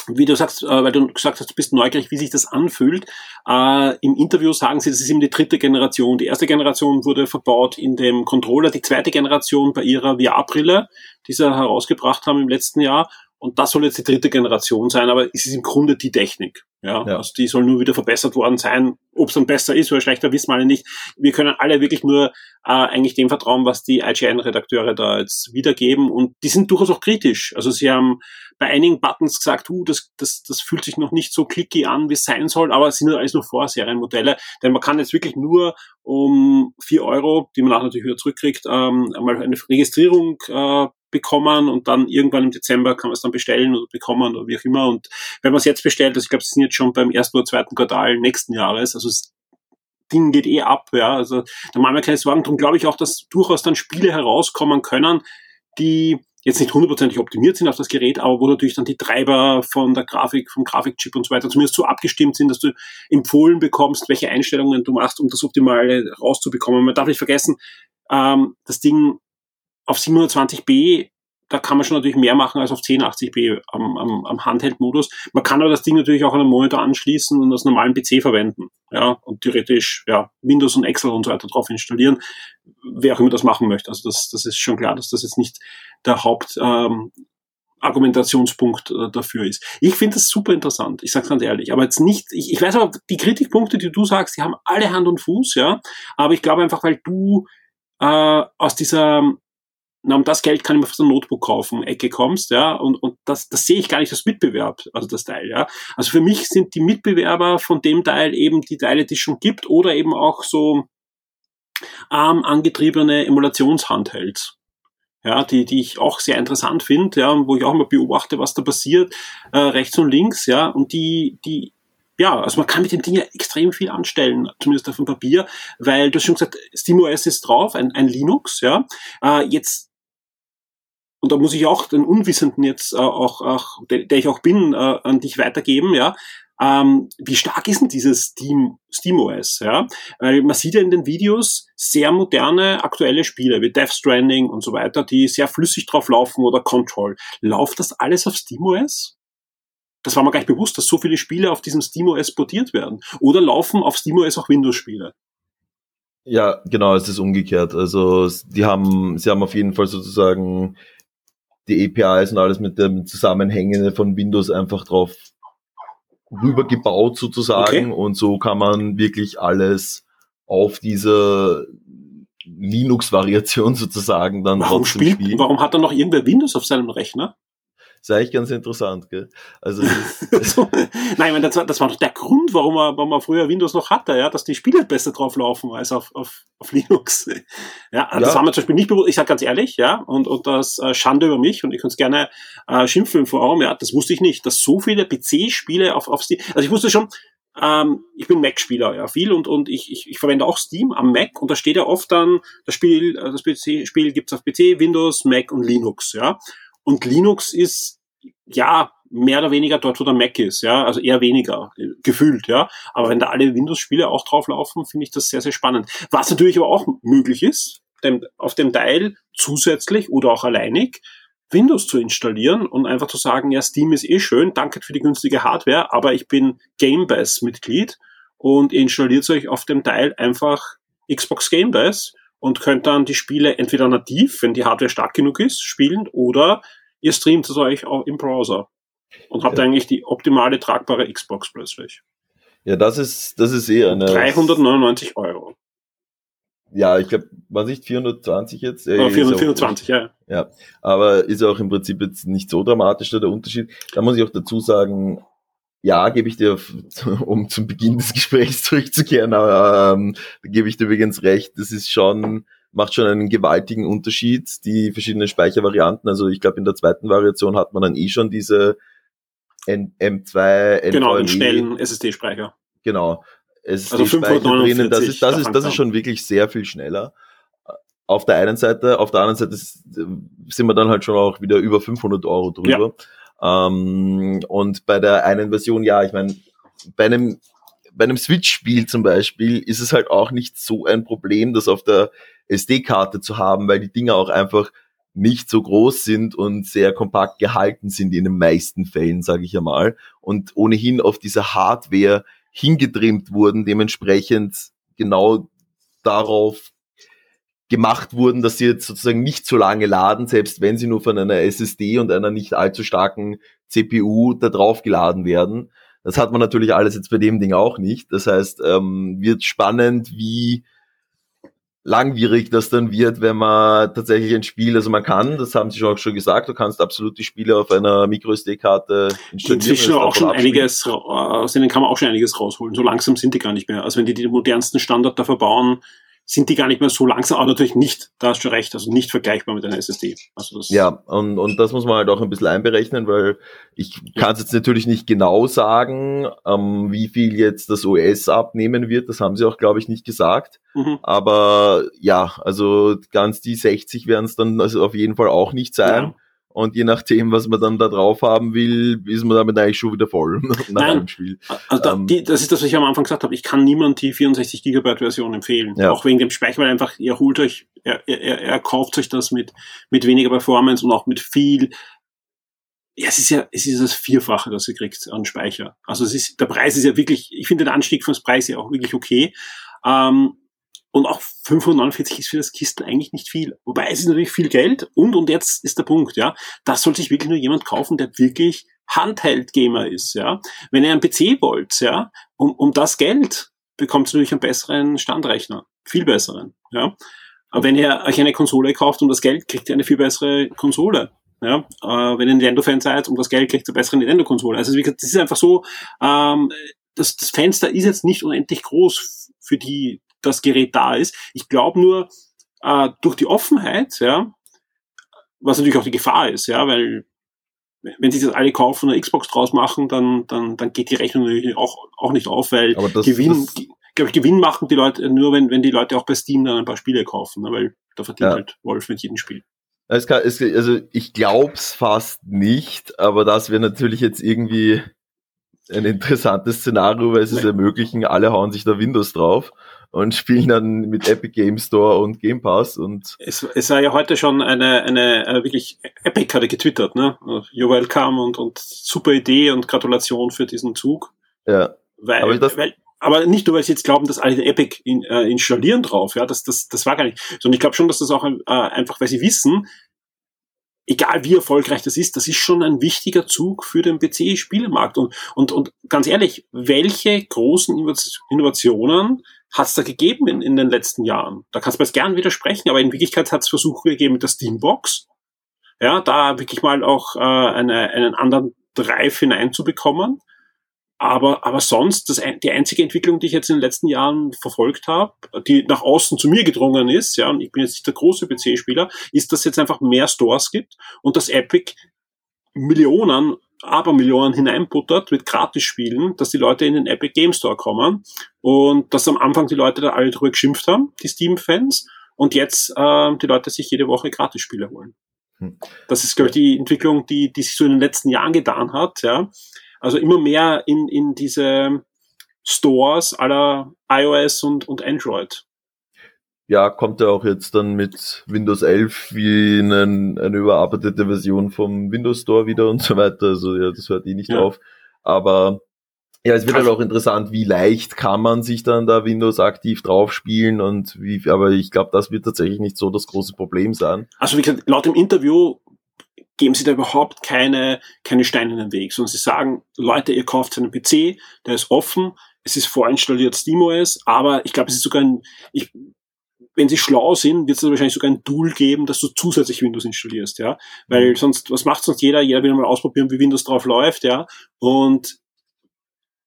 wie du sagst, äh, weil du gesagt hast, du bist neugierig, wie sich das anfühlt. Äh, Im Interview sagen sie, das ist eben die dritte Generation. Die erste Generation wurde verbaut in dem Controller, die zweite Generation bei ihrer VR-Brille, die sie herausgebracht haben im letzten Jahr. Und das soll jetzt die dritte Generation sein, aber es ist im Grunde die Technik. Ja, ja. also die soll nur wieder verbessert worden sein. Ob es dann besser ist oder schlechter, wissen wir alle nicht. Wir können alle wirklich nur äh, eigentlich dem vertrauen, was die IGN-Redakteure da jetzt wiedergeben. Und die sind durchaus auch kritisch. Also sie haben bei einigen Buttons gesagt, uh, das, das, das fühlt sich noch nicht so clicky an, wie es sein soll, aber es sind alles nur Vorserienmodelle. Denn man kann jetzt wirklich nur um vier Euro, die man auch natürlich wieder zurückkriegt, ähm, einmal eine Registrierung äh, bekommen und dann irgendwann im Dezember kann man es dann bestellen oder bekommen oder wie auch immer. Und wenn man es jetzt bestellt, also ich glaube, es sind jetzt schon beim ersten oder zweiten Quartal nächsten Jahres, also das Ding geht eh ab, ja. Also da machen wir keine Sorgen. Darum glaube ich auch, dass durchaus dann Spiele herauskommen können, die jetzt nicht hundertprozentig optimiert sind auf das Gerät, aber wo natürlich dann die Treiber von der Grafik, vom Grafikchip und so weiter zumindest so abgestimmt sind, dass du empfohlen bekommst, welche Einstellungen du machst, um das Optimale rauszubekommen. Man darf nicht vergessen, ähm, das Ding auf 720p da kann man schon natürlich mehr machen als auf 1080p am, am, am Handheld-Modus. Man kann aber das Ding natürlich auch an einen Monitor anschließen und als normalen PC verwenden. Ja, und theoretisch, ja, Windows und Excel und so weiter drauf installieren. Wer auch immer das machen möchte. Also das, das ist schon klar, dass das jetzt nicht der Haupt, ähm, Argumentationspunkt äh, dafür ist. Ich finde das super interessant, ich sage ganz ehrlich. Aber jetzt nicht, ich, ich weiß aber, die Kritikpunkte, die du sagst, die haben alle Hand und Fuß, ja. Aber ich glaube einfach, weil du äh, aus dieser na, um das Geld kann ich mir fast ein Notebook kaufen, Ecke kommst, ja, und, und das, das sehe ich gar nicht als Mitbewerb, also das Teil, ja. Also für mich sind die Mitbewerber von dem Teil eben die Teile, die es schon gibt, oder eben auch so arm angetriebene Emulationshandhelds. Ja, die, die ich auch sehr interessant finde, ja, wo ich auch mal beobachte, was da passiert, äh, rechts und links, ja, und die, die, ja, also man kann mit dem Ding ja extrem viel anstellen, zumindest auf dem Papier, weil du hast schon gesagt, SteamOS ist drauf, ein, ein Linux, ja. Äh, jetzt und da muss ich auch den Unwissenden jetzt äh, auch, auch der, der ich auch bin, äh, an dich weitergeben, ja. Ähm, wie stark ist denn dieses Steam, SteamOS, ja? Weil man sieht ja in den Videos sehr moderne, aktuelle Spiele wie Death Stranding und so weiter, die sehr flüssig drauf laufen oder Control. Läuft das alles auf SteamOS? Das war mir gar nicht bewusst, dass so viele Spiele auf diesem SteamOS portiert werden. Oder laufen auf SteamOS auch Windows-Spiele? Ja, genau, es ist umgekehrt. Also die haben, sie haben auf jeden Fall sozusagen die APIs und alles mit dem Zusammenhängen von Windows einfach drauf rübergebaut sozusagen okay. und so kann man wirklich alles auf diese Linux-Variation <laughs> sozusagen dann warum trotzdem spielt, spielen. Warum hat er noch irgendwer Windows auf seinem Rechner? Ist eigentlich ganz interessant, gell? Also <laughs> so, Nein, das war, das war doch der Grund, warum man, warum man früher Windows noch hatte, ja, dass die Spiele besser drauf laufen als auf, auf, auf Linux. Ja, <laughs> ja. das haben wir zum Beispiel nicht bewusst, ich sage ganz ehrlich, ja, und, und das äh, Schande über mich und ich kann es gerne äh, schimpfen im Forum, ja, das wusste ich nicht, dass so viele PC-Spiele auf, auf Steam, also ich wusste schon, ähm, ich bin Mac-Spieler, ja, viel und, und ich, ich, ich verwende auch Steam am Mac und da steht ja oft dann, das Spiel, äh, das PC-Spiel gibt's auf PC, Windows, Mac und Linux, ja. Und Linux ist, ja, mehr oder weniger dort, wo der Mac ist, ja, also eher weniger, gefühlt, ja. Aber wenn da alle Windows-Spiele auch drauf laufen, finde ich das sehr, sehr spannend. Was natürlich aber auch möglich ist, dem, auf dem Teil zusätzlich oder auch alleinig Windows zu installieren und einfach zu sagen, ja, Steam ist eh schön, danke für die günstige Hardware, aber ich bin Game Pass Mitglied und ihr installiert euch auf dem Teil einfach Xbox Game Pass und könnt dann die Spiele entweder nativ, wenn die Hardware stark genug ist, spielen oder ihr streamt es euch auch im Browser und habt ja. eigentlich die optimale tragbare Xbox plötzlich. Ja, das ist, das ist eh eine. 399 Euro. Ja, ich glaube, was nicht 420 jetzt? Äh, oh, 424, ja. Ja, aber ist auch im Prinzip jetzt nicht so dramatisch der Unterschied. Da muss ich auch dazu sagen, ja, gebe ich dir, <laughs> um zum Beginn des Gesprächs <laughs> zurückzukehren, aber ähm, gebe ich dir übrigens recht, das ist schon, macht schon einen gewaltigen Unterschied, die verschiedenen Speichervarianten. Also ich glaube, in der zweiten Variation hat man dann eh schon diese N M2, NVMe. Genau, den schnellen SSD-Speicher. Genau. SSD-Speicher also drinnen, das ist, das ist, das ist schon wirklich sehr viel schneller. Auf der einen Seite, auf der anderen Seite sind wir dann halt schon auch wieder über 500 Euro drüber. Ja. Ähm, und bei der einen Version, ja, ich meine, bei einem bei einem Switch-Spiel zum Beispiel ist es halt auch nicht so ein Problem, das auf der SD-Karte zu haben, weil die Dinger auch einfach nicht so groß sind und sehr kompakt gehalten sind in den meisten Fällen, sage ich einmal, und ohnehin auf diese Hardware hingetrimmt wurden, dementsprechend genau darauf gemacht wurden, dass sie jetzt sozusagen nicht so lange laden, selbst wenn sie nur von einer SSD und einer nicht allzu starken CPU da drauf geladen werden. Das hat man natürlich alles jetzt bei dem Ding auch nicht. Das heißt, ähm, wird spannend, wie langwierig das dann wird, wenn man tatsächlich ein Spiel, also man kann, das haben sie schon auch schon gesagt, du kannst absolut die Spiele auf einer MicroSD-Karte installieren. Inzwischen auch schon einiges, aus denen kann man auch schon einiges rausholen. So langsam sind die gar nicht mehr. Also wenn die die modernsten Standard da verbauen, sind die gar nicht mehr so langsam, aber natürlich nicht, da hast du recht, also nicht vergleichbar mit einer SSD. Also das ja, und, und das muss man halt auch ein bisschen einberechnen, weil ich kann es jetzt natürlich nicht genau sagen, ähm, wie viel jetzt das OS abnehmen wird, das haben sie auch, glaube ich, nicht gesagt. Mhm. Aber ja, also ganz die 60 werden es dann also auf jeden Fall auch nicht sein. Ja. Und je nachdem, was man dann da drauf haben will, ist man damit eigentlich schon wieder voll <laughs> nach einem Spiel. Also da, ähm, die, das ist das, was ich am Anfang gesagt habe. Ich kann niemand die 64 Gigabyte Version empfehlen. Ja. Auch wegen dem Speicher, weil einfach, ihr holt euch, er, er, er kauft euch das mit, mit weniger Performance und auch mit viel ja, es ist ja, es ist das Vierfache, das ihr kriegt an Speicher. Also es ist, der Preis ist ja wirklich, ich finde den Anstieg vom Preis ja auch wirklich okay. Ähm, und auch 549 ist für das Kisten eigentlich nicht viel. Wobei es ist natürlich viel Geld und, und jetzt ist der Punkt, ja. Das soll sich wirklich nur jemand kaufen, der wirklich Handheld-Gamer ist, ja. Wenn ihr einen PC wollt, ja, um, um das Geld bekommt ihr natürlich einen besseren Standrechner. Viel besseren, ja. Aber wenn ihr euch eine Konsole kauft um das Geld, kriegt ihr eine viel bessere Konsole. Ja, äh, wenn ihr Nintendo-Fan seid, um das Geld kriegt ihr bessere Nintendo-Konsole. Also wie gesagt, das ist einfach so, ähm, das, das Fenster ist jetzt nicht unendlich groß, für die das Gerät da ist. Ich glaube nur, äh, durch die Offenheit, ja, was natürlich auch die Gefahr ist, ja, weil wenn sich das alle kaufen und eine Xbox draus machen, dann, dann, dann geht die Rechnung natürlich auch, auch nicht auf, weil das, Gewinn, glaube ich, Gewinn machen die Leute nur, wenn, wenn die Leute auch bei Steam dann ein paar Spiele kaufen, ne, weil da verdient ja. halt Wolf mit jedem Spiel. Es kann, es, also ich glaub's fast nicht, aber das wäre natürlich jetzt irgendwie ein interessantes Szenario, weil sie es ermöglichen, alle hauen sich da Windows drauf und spielen dann mit Epic Game Store und Game Pass und es, es war ja heute schon eine, eine, eine wirklich Epic hatte getwittert, ne? You're welcome und, und super Idee und Gratulation für diesen Zug. Ja. Weil, aber, das, weil, aber nicht nur, weil sie jetzt glauben, dass alle Epic in, äh, installieren drauf, ja, das, das, das war gar nicht. Sondern ich glaube schon, dass das auch äh, einfach, weil sie wissen, egal wie erfolgreich das ist, das ist schon ein wichtiger Zug für den PC-Spielemarkt. Und, und, und ganz ehrlich, welche großen Innovationen hat es da gegeben in, in den letzten Jahren? Da kannst du mir jetzt gern widersprechen, aber in Wirklichkeit hat es Versuche gegeben mit der Steambox, ja, da wirklich mal auch äh, eine, einen anderen Drive hineinzubekommen. Aber, aber sonst, das, die einzige Entwicklung, die ich jetzt in den letzten Jahren verfolgt habe, die nach außen zu mir gedrungen ist, ja, und ich bin jetzt nicht der große PC-Spieler, ist, dass es jetzt einfach mehr Stores gibt und dass Epic Millionen, aber Millionen hineinputtert mit Gratis-Spielen, dass die Leute in den Epic Game Store kommen und dass am Anfang die Leute da alle drüber geschimpft haben, die Steam-Fans, und jetzt äh, die Leute sich jede Woche Gratis-Spiele holen. Hm. Das ist, glaube ich, die Entwicklung, die, die sich so in den letzten Jahren getan hat, ja. Also immer mehr in, in diese Stores aller iOS und, und Android. Ja, kommt ja auch jetzt dann mit Windows 11 wie einen, eine überarbeitete Version vom Windows Store wieder und so weiter. Also ja, das hört eh nicht ja. auf. Aber ja, es wird halt auch interessant, wie leicht kann man sich dann da Windows aktiv drauf spielen und wie, aber ich glaube, das wird tatsächlich nicht so das große Problem sein. Also wie gesagt, laut dem Interview geben sie da überhaupt keine, keine Steine in den Weg, sondern sie sagen, Leute, ihr kauft einen PC, der ist offen, es ist vorinstalliert SteamOS, aber ich glaube, es ist sogar ein, ich, wenn sie schlau sind, wird es wahrscheinlich sogar ein Tool geben, dass du zusätzlich Windows installierst, ja. Weil mhm. sonst, was macht sonst jeder? Jeder will mal ausprobieren, wie Windows drauf läuft, ja. Und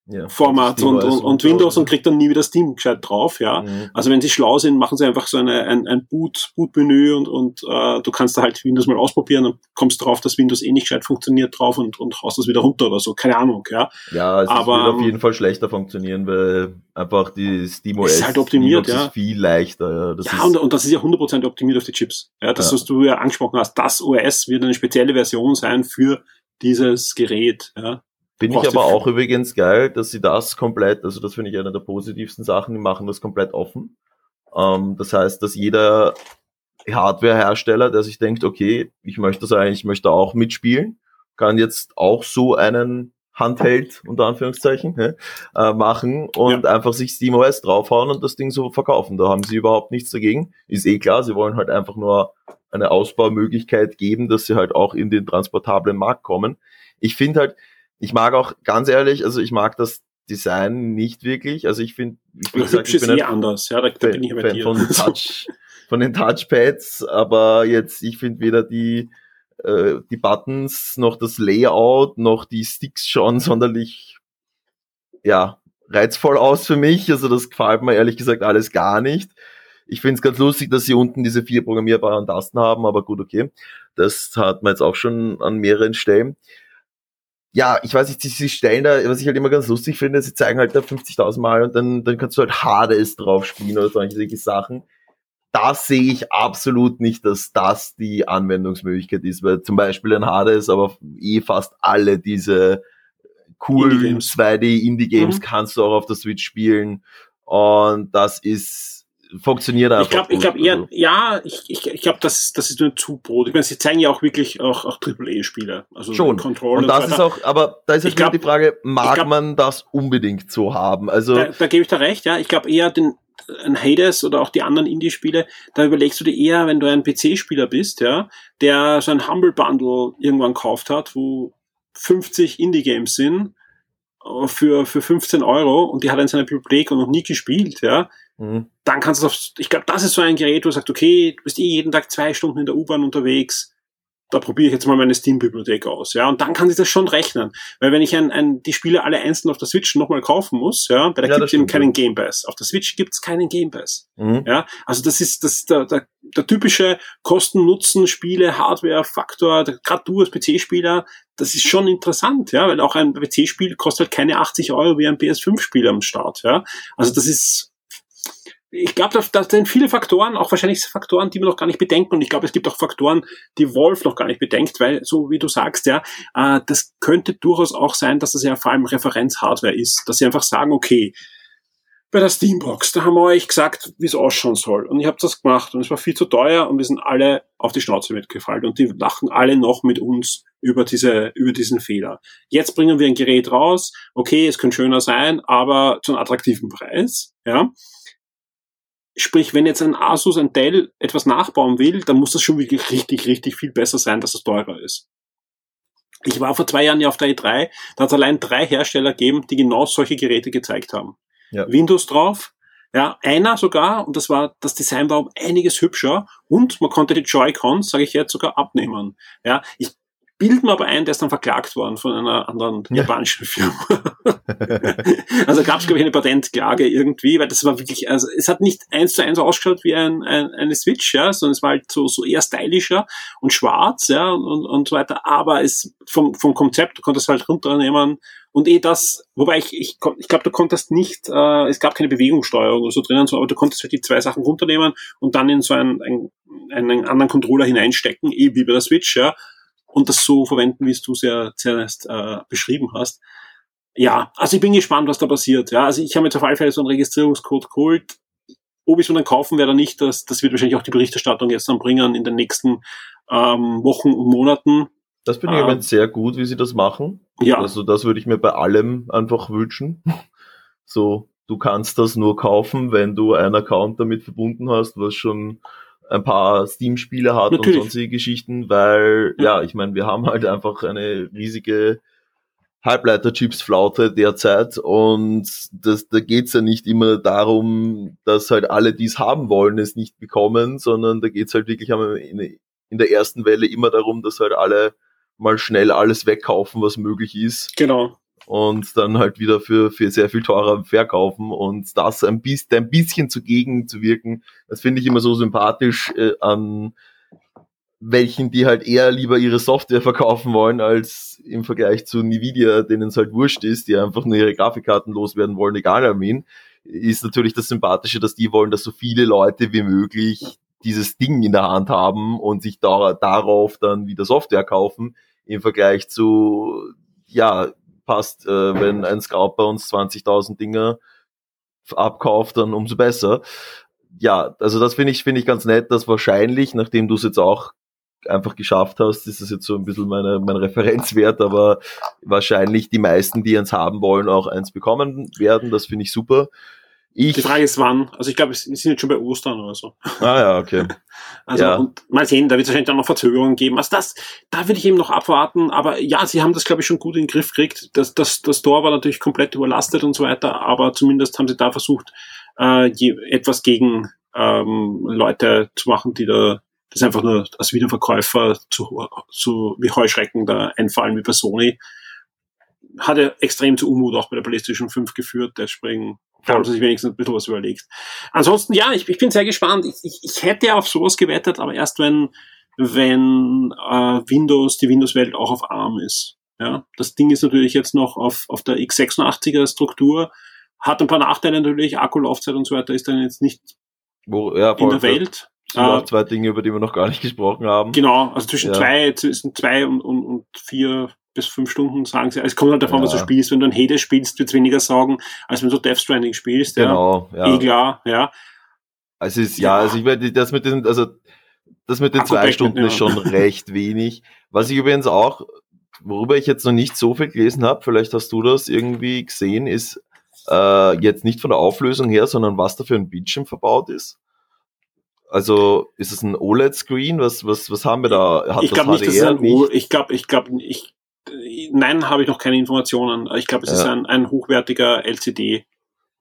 ja, Format und, und, und, Windows und kriegt dann nie wieder Steam gescheit drauf, ja. Mhm. Also wenn sie schlau sind, machen sie einfach so eine, ein, ein Boot, Boot-Menü und, und äh, du kannst da halt Windows mal ausprobieren und kommst drauf, dass Windows eh nicht gescheit funktioniert drauf und, und haust das wieder runter oder so, keine Ahnung, ja. Ja, es Aber, wird auf jeden Fall schlechter funktionieren, weil einfach die SteamOS ist halt optimiert, ja. ist viel leichter. Ja, das ja und, und das ist ja 100% optimiert auf die Chips. Ja, das, ja. was du ja angesprochen hast, das OS wird eine spezielle Version sein für dieses Gerät, ja. Finde ich aber auch übrigens geil, dass sie das komplett, also das finde ich eine der positivsten Sachen, die machen das komplett offen. Ähm, das heißt, dass jeder Hardware-Hersteller, der sich denkt, okay, ich möchte das eigentlich, ich möchte auch mitspielen, kann jetzt auch so einen Handheld, unter Anführungszeichen, äh, machen und ja. einfach sich SteamOS draufhauen und das Ding so verkaufen. Da haben sie überhaupt nichts dagegen. Ist eh klar, sie wollen halt einfach nur eine Ausbaumöglichkeit geben, dass sie halt auch in den transportablen Markt kommen. Ich finde halt, ich mag auch ganz ehrlich, also ich mag das Design nicht wirklich. Also ich finde, ich, find, sagen, ich bin eh anders. Ja, da, da bin ich Fan dir. Von, <laughs> Touch, von den Touchpads, aber jetzt ich finde weder die äh, die Buttons noch das Layout noch die Sticks schon <laughs> sonderlich ja reizvoll aus für mich. Also das gefällt mir ehrlich gesagt alles gar nicht. Ich finde es ganz lustig, dass sie unten diese vier programmierbaren Tasten haben, aber gut, okay. Das hat man jetzt auch schon an mehreren Stellen ja, ich weiß nicht, sie stellen da, was ich halt immer ganz lustig finde, sie zeigen halt da 50.000 Mal und dann, dann kannst du halt Hades drauf spielen oder solche Sachen. das sehe ich absolut nicht, dass das die Anwendungsmöglichkeit ist, weil zum Beispiel ein Hades, aber eh fast alle diese coolen Indie 2D Indie-Games mhm. kannst du auch auf der Switch spielen und das ist funktioniert einfach. Ich glaube, ich glaube eher, also. ja, ich, ich, ich glaube, das, das ist nur zu Brot. Ich meine, sie zeigen ja auch wirklich auch, auch AAA-Spiele. Also Schon. Control und das und ist auch, aber da ist jetzt glaub, die Frage, mag glaub, man das unbedingt so haben? Also. Da, da gebe ich da recht, ja. Ich glaube eher den, ein Hades oder auch die anderen Indie-Spiele, da überlegst du dir eher, wenn du ein PC-Spieler bist, ja, der so ein Humble Bundle irgendwann gekauft hat, wo 50 Indie-Games sind, äh, für, für 15 Euro und die hat er in seiner Bibliothek und noch nie gespielt, ja, Mhm. Dann kannst du auf, ich glaube, das ist so ein Gerät, wo du sagst, okay, du bist eh jeden Tag zwei Stunden in der U-Bahn unterwegs, da probiere ich jetzt mal meine Steam-Bibliothek aus, ja, und dann kann sich das schon rechnen, weil wenn ich ein, ein, die Spiele alle einzeln auf der Switch nochmal kaufen muss, ja, bei der ja, gibt es eben keinen Game Pass. Auf der Switch gibt's keinen Game Pass, mhm. ja, also das ist das der, der, der typische Kosten-Nutzen-Spiele, Hardware-Faktor, gerade du als PC-Spieler, das ist schon interessant, ja, weil auch ein PC-Spiel kostet halt keine 80 Euro wie ein PS5-Spiel am Start, ja, also das ist ich glaube, da, da sind viele Faktoren, auch wahrscheinlich Faktoren, die wir noch gar nicht bedenken. Und ich glaube, es gibt auch Faktoren, die Wolf noch gar nicht bedenkt, weil, so wie du sagst, ja, äh, das könnte durchaus auch sein, dass das ja vor allem Referenzhardware ist. Dass sie einfach sagen, okay, bei der Steambox, da haben wir euch gesagt, wie es ausschauen soll. Und ich habe das gemacht und es war viel zu teuer und wir sind alle auf die Schnauze mitgefallen. Und die lachen alle noch mit uns über diese, über diesen Fehler. Jetzt bringen wir ein Gerät raus. Okay, es könnte schöner sein, aber zu einem attraktiven Preis, ja. Sprich, wenn jetzt ein Asus, ein Dell etwas nachbauen will, dann muss das schon wirklich richtig, richtig viel besser sein, dass es teurer ist. Ich war vor zwei Jahren ja auf der E3, da hat es allein drei Hersteller gegeben, die genau solche Geräte gezeigt haben. Ja. Windows drauf, ja, einer sogar, und das war, das Design war um einiges hübscher und man konnte die Joy-Cons, sage ich jetzt, sogar abnehmen. Ja, ich bilden aber ein, der ist dann verklagt worden von einer anderen ja. japanischen Firma. <laughs> also gab es, glaube ich, eine Patentklage irgendwie, weil das war wirklich, also es hat nicht eins zu eins ausgeschaut wie ein, ein, eine Switch, ja, sondern es war halt so, so eher stylischer und schwarz, ja, und, und so weiter, aber es vom, vom Konzept, du konntest halt runternehmen und eh das, wobei ich, ich, ich glaube, du konntest nicht, äh, es gab keine Bewegungssteuerung oder so drinnen, so, aber du konntest halt die zwei Sachen runternehmen und dann in so einen, einen, einen anderen Controller hineinstecken, eh wie bei der Switch, ja, und das so verwenden, wie es du sehr zuerst äh, beschrieben hast. Ja, also ich bin gespannt, was da passiert. Ja, also ich habe jetzt auf alle Fälle so einen Registrierungscode geholt. Ob ich es mir dann kaufen werde oder nicht, das, das wird wahrscheinlich auch die Berichterstattung jetzt dann bringen in den nächsten ähm, Wochen und Monaten. Das finde ich ähm, sehr gut, wie sie das machen. Ja. Also das würde ich mir bei allem einfach wünschen. So, du kannst das nur kaufen, wenn du einen Account damit verbunden hast, was schon ein paar Steam-Spiele hat Natürlich. und sonstige Geschichten, weil, ja, ja ich meine, wir haben halt einfach eine riesige Halbleiter-Chips-Flaute derzeit und das, da geht's ja nicht immer darum, dass halt alle, die es haben wollen, es nicht bekommen, sondern da geht's halt wirklich in, in der ersten Welle immer darum, dass halt alle mal schnell alles wegkaufen, was möglich ist. Genau und dann halt wieder für, für sehr viel teurer verkaufen und das ein bisschen, ein bisschen zugegen zu wirken, das finde ich immer so sympathisch äh, an welchen, die halt eher lieber ihre Software verkaufen wollen, als im Vergleich zu Nvidia, denen es halt wurscht ist, die einfach nur ihre Grafikkarten loswerden wollen, egal an wen, ist natürlich das Sympathische, dass die wollen, dass so viele Leute wie möglich dieses Ding in der Hand haben und sich da, darauf dann wieder Software kaufen, im Vergleich zu, ja, passt, äh, wenn ein Scout bei uns 20.000 Dinge abkauft, dann umso besser. Ja, also das finde ich, finde ich ganz nett, dass wahrscheinlich, nachdem du es jetzt auch einfach geschafft hast, ist das jetzt so ein bisschen meine, mein Referenzwert, aber wahrscheinlich die meisten, die eins haben wollen, auch eins bekommen werden. Das finde ich super. Ich, die Frage ist wann. Also ich glaube, wir sind jetzt schon bei Ostern oder so. Ah ja, okay. <laughs> Also ja. und mal sehen, da wird es wahrscheinlich auch noch Verzögerungen geben. Also das, da würde ich eben noch abwarten. Aber ja, sie haben das, glaube ich, schon gut in den Griff gekriegt. Das, das, das Tor war natürlich komplett überlastet und so weiter, aber zumindest haben sie da versucht, äh, je, etwas gegen ähm, Leute zu machen, die da das einfach nur als Wiederverkäufer zu, zu wie Heuschrecken da einfallen wie bei Sony. Hatte extrem zu Unmut auch bei der PlayStation 5 geführt, deswegen haben sie sich wenigstens ein bisschen was überlegt. Ansonsten, ja, ich, ich bin sehr gespannt. Ich, ich, ich hätte auf sowas gewettet, aber erst wenn, wenn äh, Windows, die Windows-Welt auch auf ARM ist. Ja, das Ding ist natürlich jetzt noch auf, auf der x86er Struktur, hat ein paar Nachteile natürlich, Akkulaufzeit und so weiter ist dann jetzt nicht Wo, ja, in der Welt. Das sind auch Äh, zwei Dinge, über die wir noch gar nicht gesprochen haben. Genau, also zwischen Ja. zwei, zwischen zwei und, und, und vier bis fünf Stunden sagen sie. Es kommt halt davon, was du Ja. spielst. Wenn du ein Hades spielst, wird es weniger sagen, als wenn du Death Stranding spielst. Genau, Ja. ja. Eh klar, ja. Also ist, ja, Ja. also ich werde das mit den, also das mit den Akku zwei Stunden ist schon recht wenig. Was ich übrigens auch, worüber ich jetzt noch nicht so viel gelesen habe, vielleicht hast du das irgendwie gesehen, ist äh, jetzt nicht von der Auflösung her, sondern was da für ein Bildschirm verbaut ist. Also ist es ein OLED-Screen? Was, was, was haben wir da? Hat ich glaube nicht, dass es ein, ich glaube, ich glaube, ich, nein, habe ich noch keine Informationen. Ich glaube, es ist Ja. ein, ein hochwertiger LCD.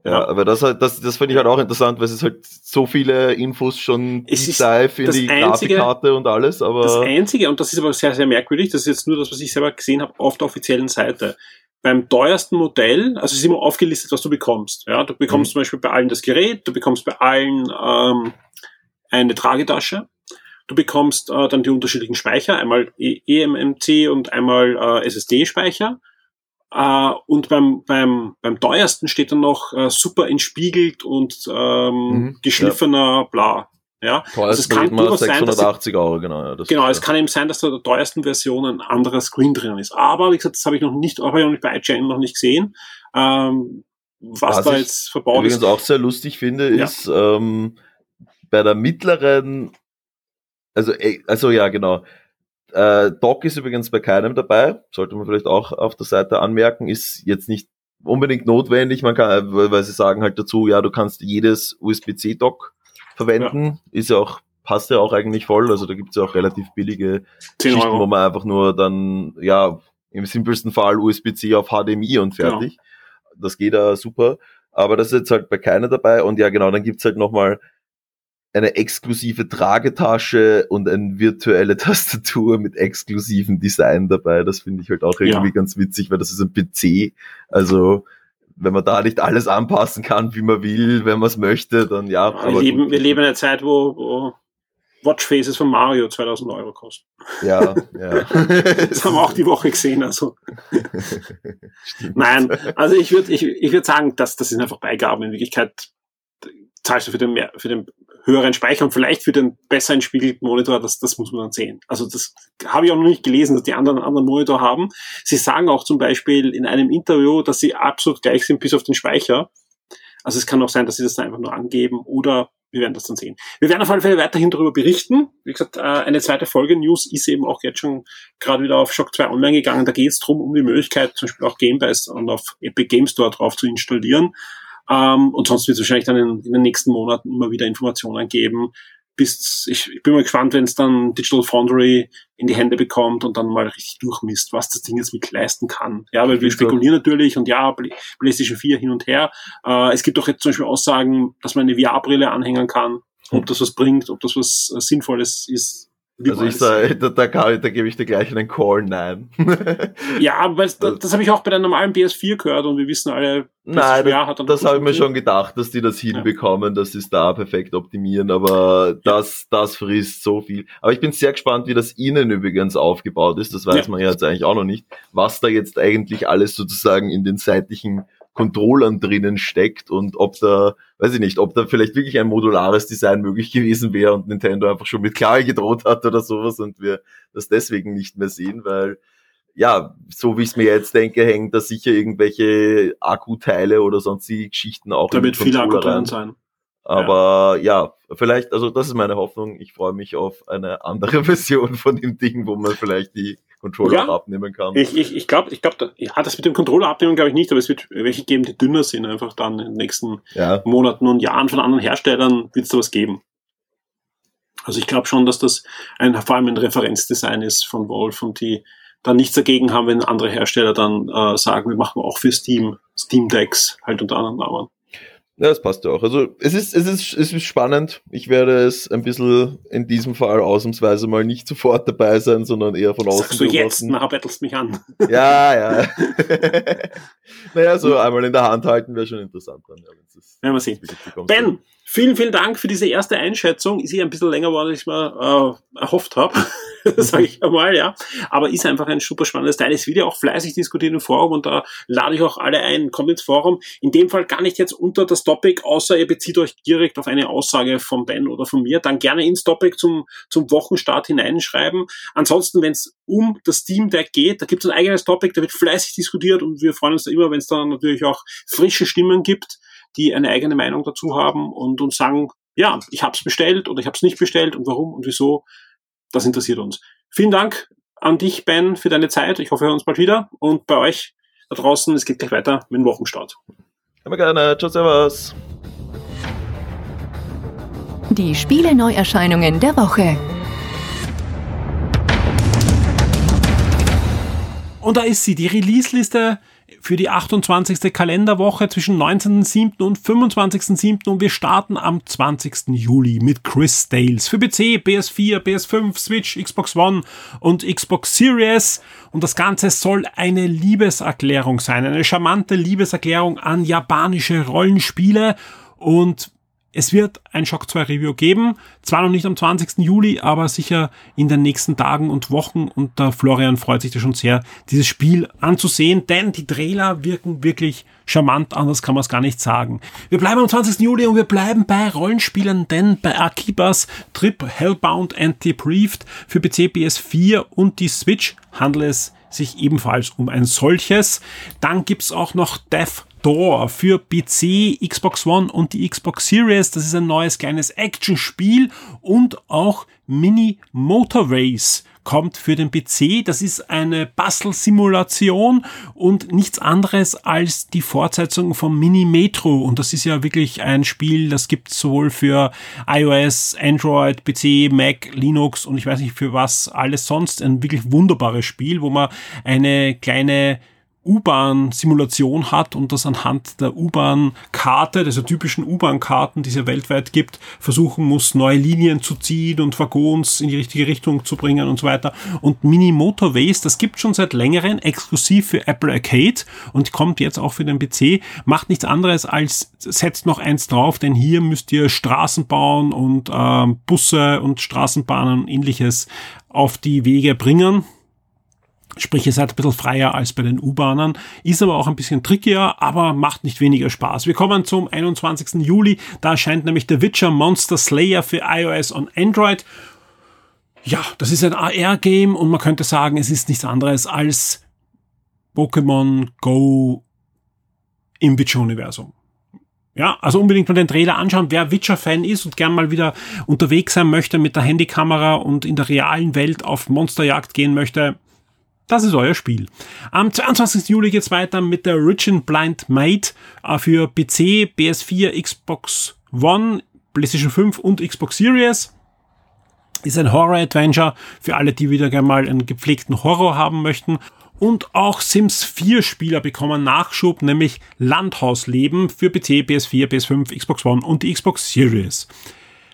Ja, aber das, das, das finde ich halt auch interessant, weil es ist halt so viele Infos schon ist dive in die einzige- Grafikkarte und alles, aber Das Einzige, und das ist aber sehr, sehr merkwürdig, das ist jetzt nur das, was ich selber gesehen habe auf der offiziellen Seite. Beim teuersten Modell, also es ist immer aufgelistet, was du bekommst. Ja, du bekommst Mhm. zum Beispiel bei allen das Gerät, du bekommst bei allen ähm, eine Tragetasche, du bekommst äh, dann die unterschiedlichen Speicher, einmal E- eMMC und einmal äh, SSD-Speicher. Äh, und beim, beim, beim teuersten steht dann noch äh, super entspiegelt und ähm, Mhm, geschliffener bla. Ja, teuer also es kann durchaus sein, dass sie- 680 Euro, genau. Ja, das Genau, es kann eben sein, dass da der teuersten Version ein anderer Screen drin ist. Aber wie gesagt, das habe ich noch nicht, habe ich noch nicht bei IGN noch nicht gesehen. Ähm, was, Was da ich jetzt verbaut übrigens ist. auch sehr lustig finde, Ja. ist ähm, bei der mittleren, also, also ja, genau. Äh, Dock ist übrigens bei keinem dabei, sollte man vielleicht auch auf der Seite anmerken, ist jetzt nicht unbedingt notwendig, man kann, äh, weil sie sagen halt dazu, ja, du kannst jedes USB-C-Dock verwenden, ist ja auch, passt ja auch eigentlich voll, also da gibt's ja auch relativ billige 10 Geschichten, wo man einfach nur dann, ja, im simpelsten Fall USB-C auf HDMI und fertig. Das geht ja super. Aber das ist jetzt halt bei keiner dabei. Und ja, genau, dann gibt's halt nochmal eine exklusive Tragetasche und eine virtuelle <laughs> Tastatur mit exklusivem Design dabei. Das finde ich halt auch irgendwie Ja. ganz witzig, weil das ist ein PC. Also, wenn man da nicht alles anpassen kann, wie man will, wenn man es möchte, dann ja. wir, leben, wir leben in einer Zeit, wo, wo Watchfaces von Mario 2000 Euro kosten. Ja, ja. <laughs> Das haben wir auch die Woche gesehen. Also <laughs> Stimmt. nein, also ich würde ich, ich würd sagen, dass das sind einfach Beigaben. In Wirklichkeit zahlst du für den, mehr, für den höheren Speicher und vielleicht für den besser entspiegelten Monitor, das, das muss man dann sehen. Also das habe ich auch noch nicht gelesen, dass die anderen einen anderen Monitor haben. Sie sagen auch zum Beispiel in einem Interview, dass sie absolut gleich sind bis auf den Speicher. Also es kann auch sein, dass sie das dann einfach nur angeben oder wir werden das dann sehen. Wir werden auf alle Fälle weiterhin darüber berichten. Wie gesagt, äh, eine zweite Folge News ist eben auch jetzt schon gerade wieder auf Shock 2 online gegangen. Da geht es darum, um die Möglichkeit, zum Beispiel auch Gamebase und auf Epic Game Store drauf zu installieren. Ähm, und sonst wird es wahrscheinlich dann in, in den nächsten Monaten immer wieder Informationen geben. Bis ich, ich bin mal gespannt, wenn es dann Digital Foundry in die Hände bekommt und dann mal richtig durchmisst, was das Ding jetzt mit leisten kann. Ja, weil wir spekulieren natürlich und ja, Play- PlayStation 4 hin und her. Äh, es gibt auch jetzt zum Beispiel Aussagen, dass man eine VR-Brille anhängen kann, ob das was bringt, ob das was äh, Sinnvolles ist. Wie Also ich sage, da, da, ich- da gebe ich dir gleich einen Call, nein. <laughs> Ja, aber das, das habe ich auch bei der normalen PS4 gehört und wir wissen alle, Nein, PS4 hat dann das habe ich mir schon gedacht, dass die das hinbekommen, dass sie es da perfekt optimieren, aber das, das frisst so viel. Aber ich bin sehr gespannt, wie das innen übrigens aufgebaut ist. Das weiß Ja. man ja jetzt eigentlich auch noch nicht. Was da jetzt eigentlich alles sozusagen in den seitlichen Controllern drinnen steckt und ob da, weiß ich nicht, ob da vielleicht wirklich ein modulares Design möglich gewesen wäre und Nintendo einfach schon mit Klage gedroht hat oder sowas und wir das deswegen nicht mehr sehen, weil ja, so wie ich es mir jetzt denke, hängen da sicher irgendwelche Akkuteile oder sonstige Geschichten auch Da wird viel Akku rein. sein. Aber ja. vielleicht, also das ist meine Hoffnung. Ich freue mich auf eine andere <laughs> Version von dem Ding, wo man vielleicht die Controller Ja. abnehmen kann. Ich, ich, ich glaube, ich glaub, da- ja, das mit dem Controller abnehmen glaube ich nicht, aber es wird welche geben, die dünner sind, einfach dann in den nächsten ja, Monaten und Jahren von anderen Herstellern wird es da was geben. Also ich glaube schon, dass das ein, vor allem ein Referenzdesign ist von Valve und die dann nichts dagegen haben, wenn andere Hersteller dann äh, sagen, wir machen auch für Steam, Steam Decks halt unter anderen Namen. Ja, das passt ja auch. Also es ist, es ist, es ist spannend. Ich werde es ein bisschen in diesem Fall ausnahmsweise mal nicht sofort dabei sein, sondern eher von außen Sagst du jetzt, nachher bettelst mich an. <laughs> Ja, ja. <laughs> naja, so einmal in der Hand halten wäre schon interessant dann. Ja, wenn's das Werden wir sehen. wirklich bekommst. Ben, Vielen, vielen Dank für diese erste Einschätzung. Ist hier ein bisschen länger geworden, als ich mir äh, erhofft habe, <laughs> sage ich einmal, ja. Aber ist einfach ein super spannendes Teil. Es wird ja auch fleißig diskutiert im Forum und da lade ich auch alle ein. Kommt ins Forum. In dem Fall gar nicht jetzt unter das Topic, außer ihr bezieht euch direkt auf eine Aussage von Ben oder von mir. Dann gerne ins Topic zum, zum Wochenstart hineinschreiben. Ansonsten, wenn es um das Steam Deck geht, da gibt es ein eigenes Topic, da wird fleißig diskutiert und wir freuen uns da immer, wenn es dann natürlich auch frische Stimmen gibt die eine eigene Meinung dazu haben und uns sagen, ja, ich habe es bestellt oder ich habe es nicht bestellt und warum und wieso. Das interessiert uns. Vielen Dank an dich, Ben, für deine Zeit. Ich hoffe, wir hören uns bald wieder. Und bei euch da draußen, es geht gleich weiter mit dem Wochenstart. Immer gerne. Tschüss, servus. Die Spiele-Neuerscheinungen der Woche. Und da ist sie, die Release-Liste für die 28. Kalenderwoche zwischen 19.07. und 25.07. und wir starten am 20. Juli mit Chris Dales für PC, PS4, PS5, Switch, Xbox One und Xbox Series und das Ganze soll eine Liebeserklärung sein, eine charmante Liebeserklärung an japanische Rollenspiele und es wird ein Shock 2 Review geben. Zwar noch nicht am 20. Juli, aber sicher in den nächsten Tagen und Wochen. Und der Florian freut sich da schon sehr, dieses Spiel anzusehen, denn die Trailer wirken wirklich charmant, anders kann man es gar nicht sagen. Wir bleiben am 20. Juli und wir bleiben bei Rollenspielen, denn bei Akibas Trip Hellbound and Debriefed für PC, PS4 und die Switch handelt es sich ebenfalls um ein solches. Dann gibt's auch noch Death Door für PC, Xbox One und die Xbox Series. Das ist ein neues kleines Action-Spiel und auch Mini Motor Race kommt für den PC. Das ist eine Bastelsimulation und nichts anderes als die Fortsetzung von Mini Metro. Und das ist ja wirklich ein Spiel, das gibt es sowohl für iOS, Android, PC, Mac, Linux und ich weiß nicht für was alles sonst. Ein wirklich wunderbares Spiel, wo man eine kleine U-Bahn-Simulation hat und das anhand der U-Bahn-Karte, dieser typischen U-Bahn-Karten, die es ja weltweit gibt, versuchen muss, neue Linien zu ziehen und Waggons in die richtige Richtung zu bringen und so weiter. Und Mini Motorways, das gibt schon seit längerem exklusiv für Apple Arcade und kommt jetzt auch für den PC, macht nichts anderes als setzt noch eins drauf, denn hier müsst ihr Straßen bauen und äh, Busse und Straßenbahnen und ähnliches auf die Wege bringen Sprich, ihr seid ein bisschen freier als bei den U-Bahnern, ist aber auch ein bisschen trickier, aber macht nicht weniger Spaß. Wir kommen zum 21. Juli, da erscheint nämlich The Witcher Monster Slayer für iOS und Android. Ja, das ist ein AR-Game und man könnte sagen, es ist nichts anderes als Pokémon Go im Witcher-Universum. Ja, also unbedingt mal den Trailer anschauen. Wer Witcher-Fan ist und gern mal wieder unterwegs sein möchte mit der Handykamera und in der realen Welt auf Monsterjagd gehen möchte, das ist euer Spiel. Am 22. Juli geht's weiter mit der Rich and Blind Mate äh, für PC, PS4, Xbox One, PlayStation 5 und Xbox Series. Ist ein Horror-Adventure für alle, die wieder gerne mal einen gepflegten Horror haben möchten. Und auch Sims 4 Spieler bekommen Nachschub, nämlich Landhausleben für PC, PS4, PS5, Xbox One und die Xbox Series.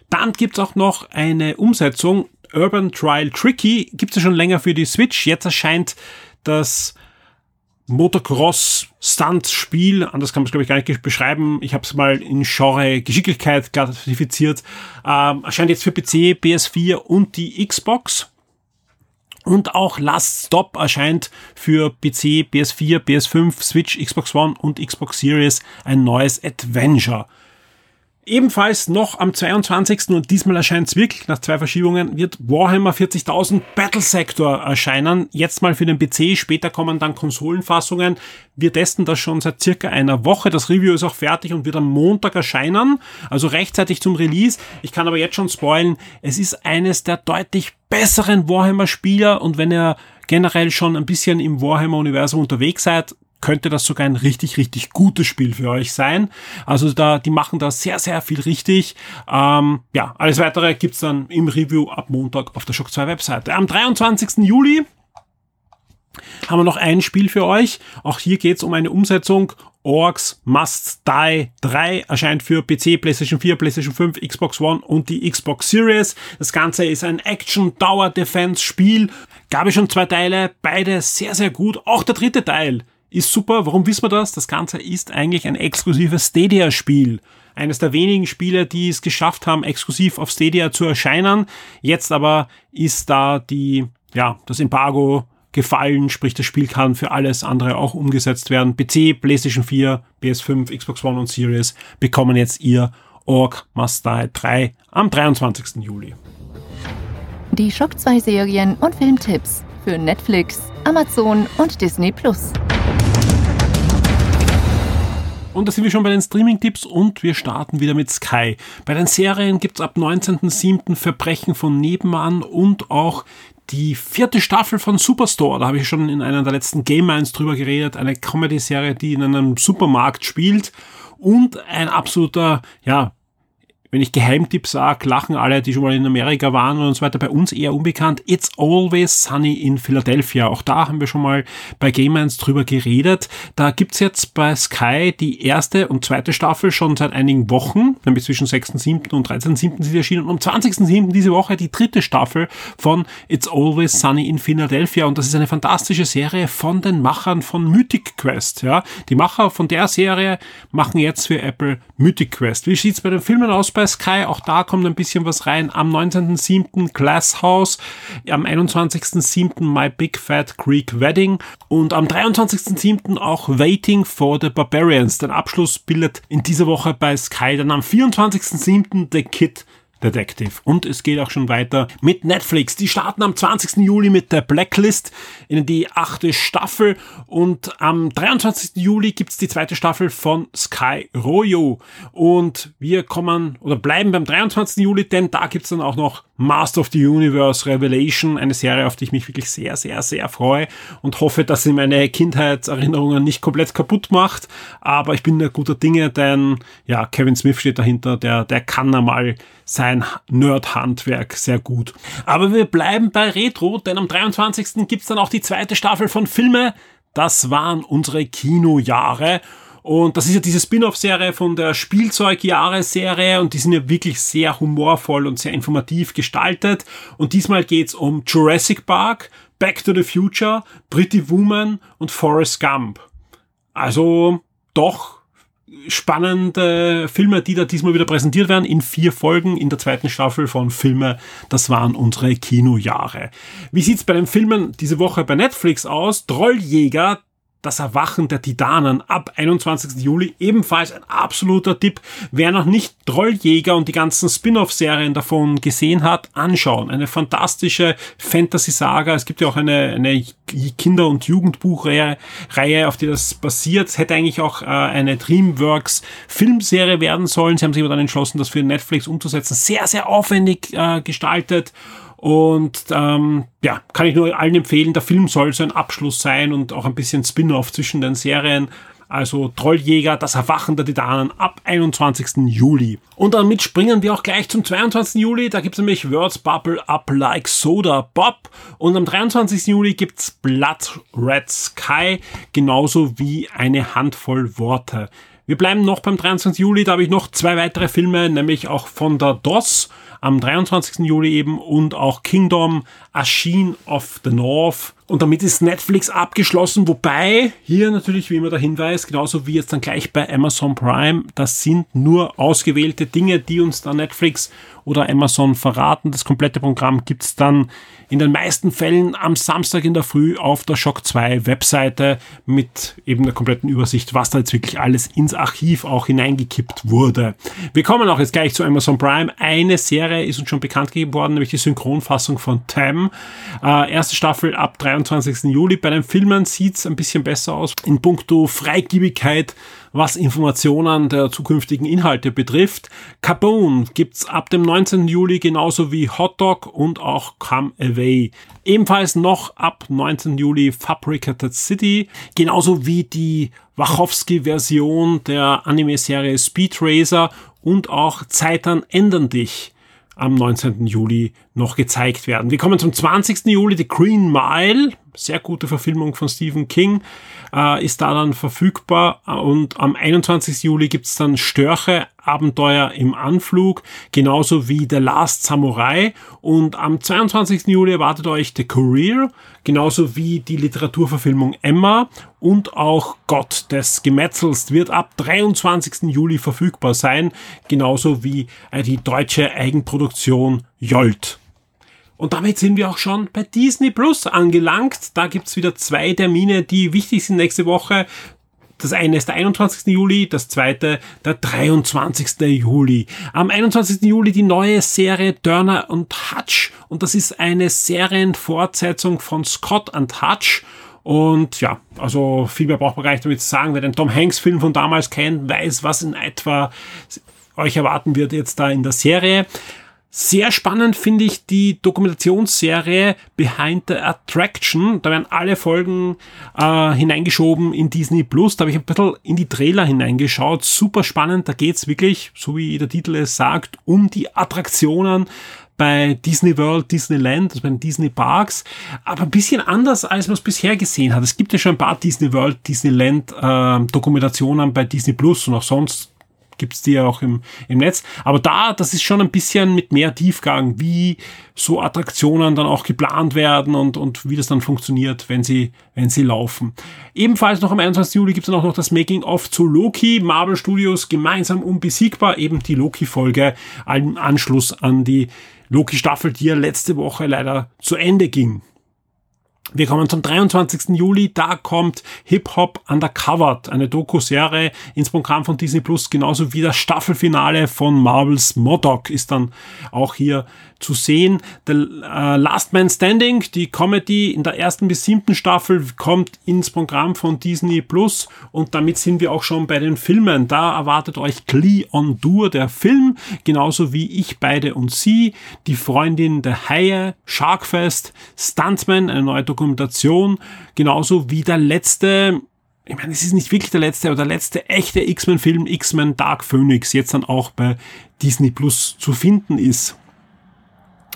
Dann gibt's auch noch eine Umsetzung Urban Trial Tricky gibt es ja schon länger für die Switch. Jetzt erscheint das Motocross Stunt Spiel, anders kann man es glaube ich gar nicht beschreiben. Ich habe es mal in Genre Geschicklichkeit klassifiziert. Ähm, erscheint jetzt für PC, PS4 und die Xbox. Und auch Last Stop erscheint für PC, PS4, PS5, Switch, Xbox One und Xbox Series ein neues Adventure. Ebenfalls noch am 22. und diesmal erscheint es wirklich nach zwei Verschiebungen, wird Warhammer 40.000 Battle Sector erscheinen. Jetzt mal für den PC, später kommen dann Konsolenfassungen. Wir testen das schon seit circa einer Woche. Das Review ist auch fertig und wird am Montag erscheinen, also rechtzeitig zum Release. Ich kann aber jetzt schon spoilen, es ist eines der deutlich besseren Warhammer-Spieler und wenn ihr generell schon ein bisschen im Warhammer-Universum unterwegs seid, könnte das sogar ein richtig, richtig gutes Spiel für euch sein. Also da, die machen da sehr, sehr viel richtig. Ähm, ja, alles weitere gibt's dann im Review ab Montag auf der Shock 2 Webseite. Am 23. Juli haben wir noch ein Spiel für euch. Auch hier geht's um eine Umsetzung. Orcs Must Die 3 erscheint für PC, PlayStation 4, PlayStation 5, Xbox One und die Xbox Series. Das Ganze ist ein Action-Tower-Defense-Spiel. Gab es schon zwei Teile, beide sehr, sehr gut. Auch der dritte Teil ist super. Warum wissen wir das? Das Ganze ist eigentlich ein exklusives Stadia-Spiel. eines der wenigen Spiele, die es geschafft haben, exklusiv auf Stadia zu erscheinen. Jetzt aber ist da die, ja, das Embargo gefallen, sprich das Spiel kann für alles andere auch umgesetzt werden. PC, PlayStation 4, PS5, Xbox One und Series bekommen jetzt ihr Orc Must Die 3 am 23. Juli. Die Shock 2 Serien und Filmtipps für Netflix, Amazon und Disney Plus. Und da sind wir schon bei den Streaming-Tipps und wir starten wieder mit Sky. Bei den Serien gibt's ab 19.07. Verbrechen von Nebenan und auch die vierte Staffel von Superstore. Da habe ich schon in einer der letzten Game Minds drüber geredet. Eine Comedy-Serie, die in einem Supermarkt spielt und ein absoluter, ja, wenn ich Geheimtipp sage, lachen alle, die schon mal in Amerika waren und so weiter, bei uns eher unbekannt. It's Always Sunny in Philadelphia. Auch da haben wir schon mal bei Game 1 drüber geredet. Da gibt's jetzt bei Sky die erste und zweite Staffel schon seit einigen Wochen, nämlich zwischen 6.7. und 13.7. sind erschienen und am 20.7. diese Woche die dritte Staffel von It's Always Sunny in Philadelphia und das ist eine fantastische Serie von den Machern von Mythic Quest. Ja, Die Macher von der Serie machen jetzt für Apple Mythic Quest. Wie sieht's bei den Filmen aus? Bei Sky. Auch da kommt ein bisschen was rein. Am 19.07. Glass House, am 21.07. My Big Fat Greek Wedding und am 23.07. auch Waiting for the Barbarians. Den Abschluss bildet in dieser Woche bei Sky. Dann am 24.07. The Kid Detective. Und es geht auch schon weiter mit Netflix. Die starten am 20. Juli mit der Blacklist in die achte Staffel und am 23. Juli gibt's die zweite Staffel von Sky Royo. Und wir kommen oder bleiben beim 23. Juli, denn da gibt's dann auch noch Master of the Universe Revelation, eine Serie, auf die ich mich wirklich sehr, sehr, sehr freue und hoffe, dass sie meine Kindheitserinnerungen nicht komplett kaputt macht. Aber ich bin da guter Dinge, denn ja, Kevin Smith steht dahinter, der, der kann einmal sein Nerd-Handwerk sehr gut. Aber wir bleiben bei Retro, denn am 23. gibt's dann auch die zweite Staffel von Filme. Das waren unsere Kinojahre. Und das ist ja diese Spin-off-Serie von der Spielzeugjahre-Serie und die sind ja wirklich sehr humorvoll und sehr informativ gestaltet. Und diesmal geht's um Jurassic Park, Back to the Future, Pretty Woman und Forrest Gump. Also doch spannende Filme, die da diesmal wieder präsentiert werden, in vier Folgen in der zweiten Staffel von Filme. Das waren unsere Kinojahre. Wie sieht's bei den Filmen diese Woche bei Netflix aus? Trolljäger, das Erwachen der Titanen ab 21. Juli ebenfalls ein absoluter Tipp. Wer noch nicht Trolljäger und die ganzen Spin-off-Serien davon gesehen hat, anschauen. Eine fantastische Fantasy-Saga. Es gibt ja auch eine, eine Kinder- und Jugendbuchreihe, Reihe, auf die das basiert. Es hätte eigentlich auch äh, eine DreamWorks Filmserie werden sollen. Sie haben sich aber dann entschlossen, das für Netflix umzusetzen. Sehr, sehr aufwendig äh, gestaltet und ähm, ja, kann ich nur allen empfehlen, der Film soll so ein Abschluss sein und auch ein bisschen Spin-off zwischen den Serien. Also Trolljäger, das Erwachen der Titanen ab 21. Juli. Und damit springen wir auch gleich zum 22. Juli. Da gibt's nämlich Words Bubble Up Like Soda Bob. Und am 23. Juli gibt's Blood Red Sky, genauso wie eine Handvoll Worte. Wir bleiben noch beim 23. Juli, da habe ich noch zwei weitere Filme, nämlich auch von der DOS am 23. Juli eben und auch Kingdom, A Sheen of the North. Und damit ist Netflix abgeschlossen, wobei hier natürlich wie immer der Hinweis, genauso wie jetzt dann gleich bei Amazon Prime, das sind nur ausgewählte Dinge, die uns da Netflix oder Amazon verraten. Das komplette Programm gibt's dann in den meisten Fällen am Samstag in der Früh auf der Shock 2 Webseite mit eben der kompletten Übersicht, was da jetzt wirklich alles ins Archiv auch hineingekippt wurde. Wir kommen auch jetzt gleich zu Amazon Prime. Eine Serie ist uns schon bekannt gegeben worden, nämlich die Synchronfassung von Tam. Äh, erste Staffel ab 23. Juli. Bei den Filmen sieht's ein bisschen besser aus. In puncto Freigiebigkeit was Informationen der zukünftigen Inhalte betrifft. Kaboom gibt's ab dem 19. Juli genauso wie Hot Dog und auch Come Away. Ebenfalls noch ab 19. Juli Fabricated City, genauso wie die Wachowski-Version der Anime-Serie Speed Racer und auch Zeitern ändern dich am 19. Juli noch gezeigt werden. Wir kommen zum 20. Juli, The Green Mile, sehr gute Verfilmung von Stephen King, äh, ist da dann verfügbar und am 21. Juli gibt's dann Störche, Abenteuer im Anflug, genauso wie The Last Samurai und am 22. Juli erwartet euch The Career, genauso wie die Literaturverfilmung Emma und auch Gott des Gemetzels wird ab 23. Juli verfügbar sein, genauso wie die deutsche Eigenproduktion Jolt. Und damit sind wir auch schon bei Disney Plus angelangt. Da gibt's wieder zwei Termine, die wichtig sind nächste Woche. Das eine ist der 21. Juli, das zweite der 23. Juli. Am 21. Juli die neue Serie Turner und Hutch. Und das ist eine Serienfortsetzung von Scott and Hutch. Und ja, also viel mehr braucht man gar nicht damit zu sagen. Wer den Tom Hanks Film von damals kennt, weiß, was in etwa euch erwarten wird jetzt da in der Serie. Sehr spannend finde ich die Dokumentationsserie Behind the Attraction. Da werden alle Folgen äh, hineingeschoben in Disney Plus. Da habe ich ein bisschen in die Trailer hineingeschaut. Super spannend. Da geht's wirklich, so wie der Titel es sagt, um die Attraktionen bei Disney World, Disneyland, also bei den Disney Parks, aber ein bisschen anders, als man es bisher gesehen hat. Es gibt ja schon ein paar Disney World, Disneyland äh, Dokumentationen bei Disney Plus und auch sonst gibt's die ja auch im, im Netz. Aber da, das ist schon ein bisschen mit mehr Tiefgang, wie so Attraktionen dann auch geplant werden und, und wie das dann funktioniert, wenn sie, wenn sie laufen. Ebenfalls noch am 21. Juli gibt's dann auch noch das Making-of zu Loki, Marvel Studios gemeinsam unbesiegbar, eben die Loki-Folge, im Anschluss an die Loki-Staffel, die ja letzte Woche leider zu Ende ging. Wir kommen zum 23. Juli, da kommt Hip Hop Undercovered, eine Doku-Serie ins Programm von Disney Plus, genauso wie das Staffelfinale von Marvels Modoc ist dann auch hier zu sehen. The uh, Last Man Standing, die Comedy in der ersten bis siebten Staffel, kommt ins Programm von Disney Plus und damit sind wir auch schon bei den Filmen. Da erwartet euch Glee on Dur, der Film, genauso wie Ich, beide und sie, die Freundin der Haie, Sharkfest, Stuntman, eine neue Dokumentation, genauso wie der letzte ich meine, es ist nicht wirklich der letzte, aber der letzte echte X-Men-Film, X-Men Dark Phoenix, jetzt dann auch bei Disney Plus zu finden ist.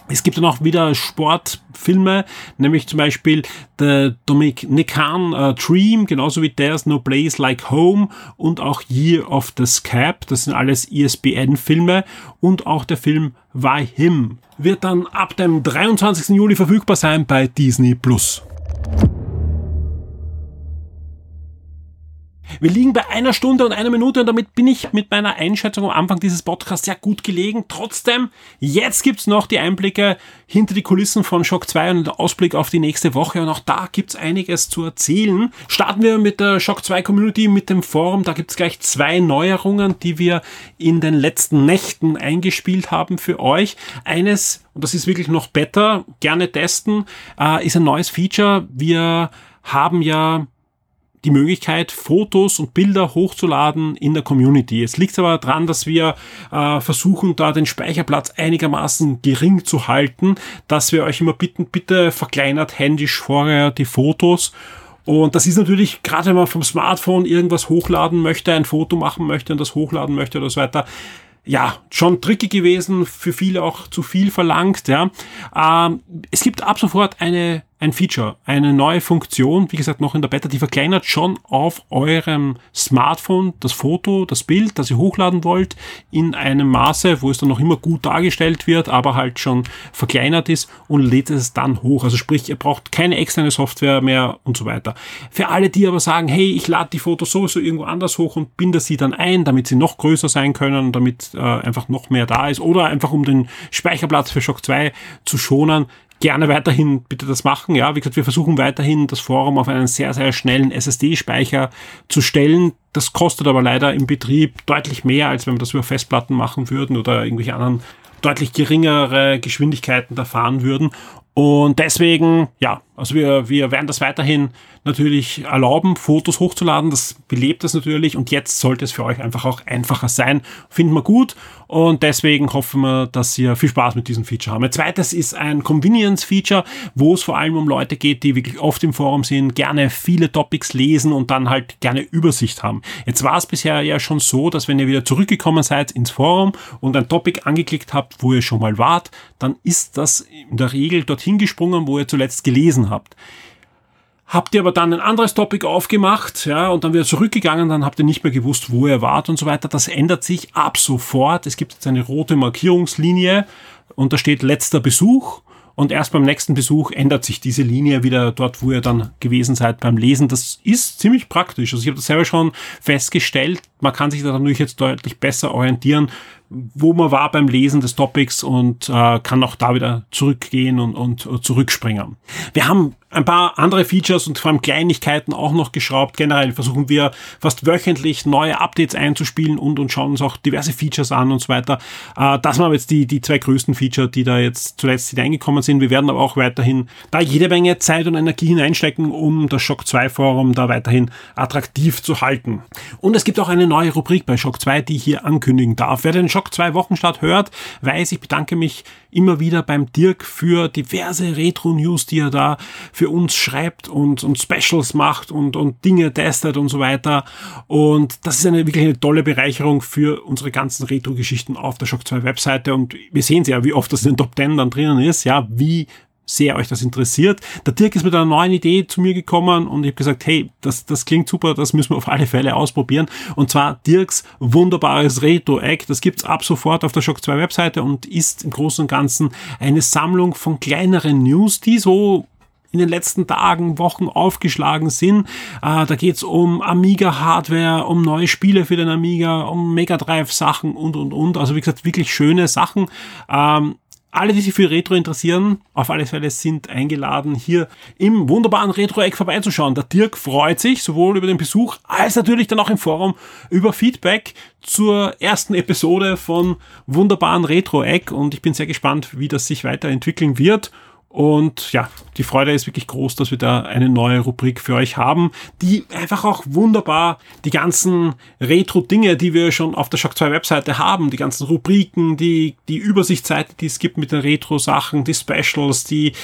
Es gibt dann auch wieder Sportfilme, nämlich zum Beispiel The Dominican uh, Dream, genauso wie There's No Place Like Home und auch Year of the Scab. Das sind alles ISBN-Filme und auch der Film Why Him wird dann ab dem 23. Juli verfügbar sein bei Disney Plus. Wir liegen bei einer Stunde und einer Minute und damit bin ich mit meiner Einschätzung am Anfang dieses Podcasts sehr gut gelegen. Trotzdem, jetzt gibt's noch die Einblicke hinter die Kulissen von Shock 2 und den Ausblick auf die nächste Woche und auch da gibt's einiges zu erzählen. Starten wir mit der Shock 2 Community, mit dem Forum. Da gibt's gleich zwei Neuerungen, die wir in den letzten Nächten eingespielt haben für euch. Eines, und das ist wirklich noch besser, gerne testen, äh, ist ein neues Feature. Wir haben ja die Möglichkeit, Fotos und Bilder hochzuladen in der Community. Es liegt aber daran, dass wir äh, versuchen, da den Speicherplatz einigermaßen gering zu halten, dass wir euch immer bitten, bitte verkleinert händisch vorher die Fotos und das ist natürlich, gerade wenn man vom Smartphone irgendwas hochladen möchte, ein Foto machen möchte und das hochladen möchte oder so weiter, ja, schon tricky gewesen, für viele auch zu viel verlangt, ja. Ähm, es gibt ab sofort eine ein Feature, eine neue Funktion, wie gesagt noch in der Beta, die verkleinert schon auf eurem Smartphone das Foto, das Bild, das ihr hochladen wollt, in einem Maße, wo es dann noch immer gut dargestellt wird, aber halt schon verkleinert ist und lädt es dann hoch. Also sprich, ihr braucht keine externe Software mehr und so weiter. Für alle, die aber sagen, hey, ich lade die Fotos sowieso irgendwo anders hoch und binde sie dann ein, damit sie noch größer sein können, damit äh, einfach noch mehr da ist oder einfach um den Speicherplatz für Shock 2 zu schonen, gerne weiterhin bitte das machen. Ja, wie gesagt, wir versuchen weiterhin das Forum auf einen sehr, sehr schnellen SSD-Speicher zu stellen. Das kostet aber leider im Betrieb deutlich mehr, als wenn wir das über Festplatten machen würden oder irgendwelche anderen deutlich geringere Geschwindigkeiten da fahren würden. Und deswegen, ja, Also wir, wir werden das weiterhin natürlich erlauben, Fotos hochzuladen. Das belebt es natürlich und jetzt sollte es für euch einfach auch einfacher sein. Finden wir gut und deswegen hoffen wir, dass ihr viel Spaß mit diesem Feature haben. Ein zweites ist ein Convenience-Feature, wo es vor allem um Leute geht, die wirklich oft im Forum sind, gerne viele Topics lesen und dann halt gerne Übersicht haben. Jetzt war es bisher ja schon so, dass wenn ihr wieder zurückgekommen seid ins Forum und ein Topic angeklickt habt, wo ihr schon mal wart, dann ist das in der Regel dorthin gesprungen, wo ihr zuletzt gelesen habt. Habt ihr aber dann ein anderes Topic aufgemacht, ja, und dann wieder zurückgegangen, dann habt ihr nicht mehr gewusst, wo ihr wart und so weiter. Das ändert sich ab sofort. Es gibt jetzt eine rote Markierungslinie und da steht letzter Besuch. Und erst beim nächsten Besuch ändert sich diese Linie wieder dort, wo ihr dann gewesen seid beim Lesen. Das ist ziemlich praktisch. Also ich habe das selber schon festgestellt. Man kann sich da natürlich jetzt deutlich besser orientieren, wo man war beim Lesen des Topics und äh, kann auch da wieder zurückgehen und, und, und zurückspringen. Wir haben ein paar andere Features und vor allem Kleinigkeiten auch noch geschraubt. Generell versuchen wir fast wöchentlich neue Updates einzuspielen und, und schauen uns auch diverse Features an und so weiter. Äh, das waren jetzt die, die zwei größten Feature, die da jetzt zuletzt hineingekommen sind. Wir werden aber auch weiterhin da jede Menge Zeit und Energie hineinstecken, um das Shock 2 Forum da weiterhin attraktiv zu halten. Und es gibt auch eine neue Rubrik bei Shock 2, die ich hier ankündigen darf. Wer den Shock 2 Wochenstart hört, weiß, ich bedanke mich immer wieder beim Dirk für diverse Retro-News, die er da für uns schreibt und, und Specials macht und, und Dinge testet und so weiter. Und das ist eine wirklich eine tolle Bereicherung für unsere ganzen Retro-Geschichten auf der Shock 2 Webseite. Und wir sehen ja, wie oft das in den Top 10 dann drinnen ist, ja, wie sehr euch das interessiert. Der Dirk ist mit einer neuen Idee zu mir gekommen und ich habe gesagt, hey, das, das klingt super, das müssen wir auf alle Fälle ausprobieren. Und zwar Dirks wunderbares Retro-Egg. Das gibt's ab sofort auf der Shock 2 Webseite und ist im Großen und Ganzen eine Sammlung von kleineren News, die so in den letzten Tagen, Wochen aufgeschlagen sind. Äh, da geht's um Amiga-Hardware, um neue Spiele für den Amiga, um Mega Drive-Sachen und, und, und. Also wie gesagt, wirklich schöne Sachen. Ähm, alle, die sich für Retro interessieren, auf alle Fälle sind eingeladen, hier im wunderbaren Retro-Eck vorbeizuschauen. Der Dirk freut sich sowohl über den Besuch als natürlich dann auch im Forum über Feedback zur ersten Episode von wunderbaren Retro-Eck und ich bin sehr gespannt, wie das sich weiterentwickeln wird. Und ja, die Freude ist wirklich groß, dass wir da eine neue Rubrik für euch haben, die einfach auch wunderbar die ganzen Retro-Dinge, die wir schon auf der Shock 2 Webseite haben, die ganzen Rubriken, die, die Übersichtsseite, die es gibt mit den Retro-Sachen, die Specials, die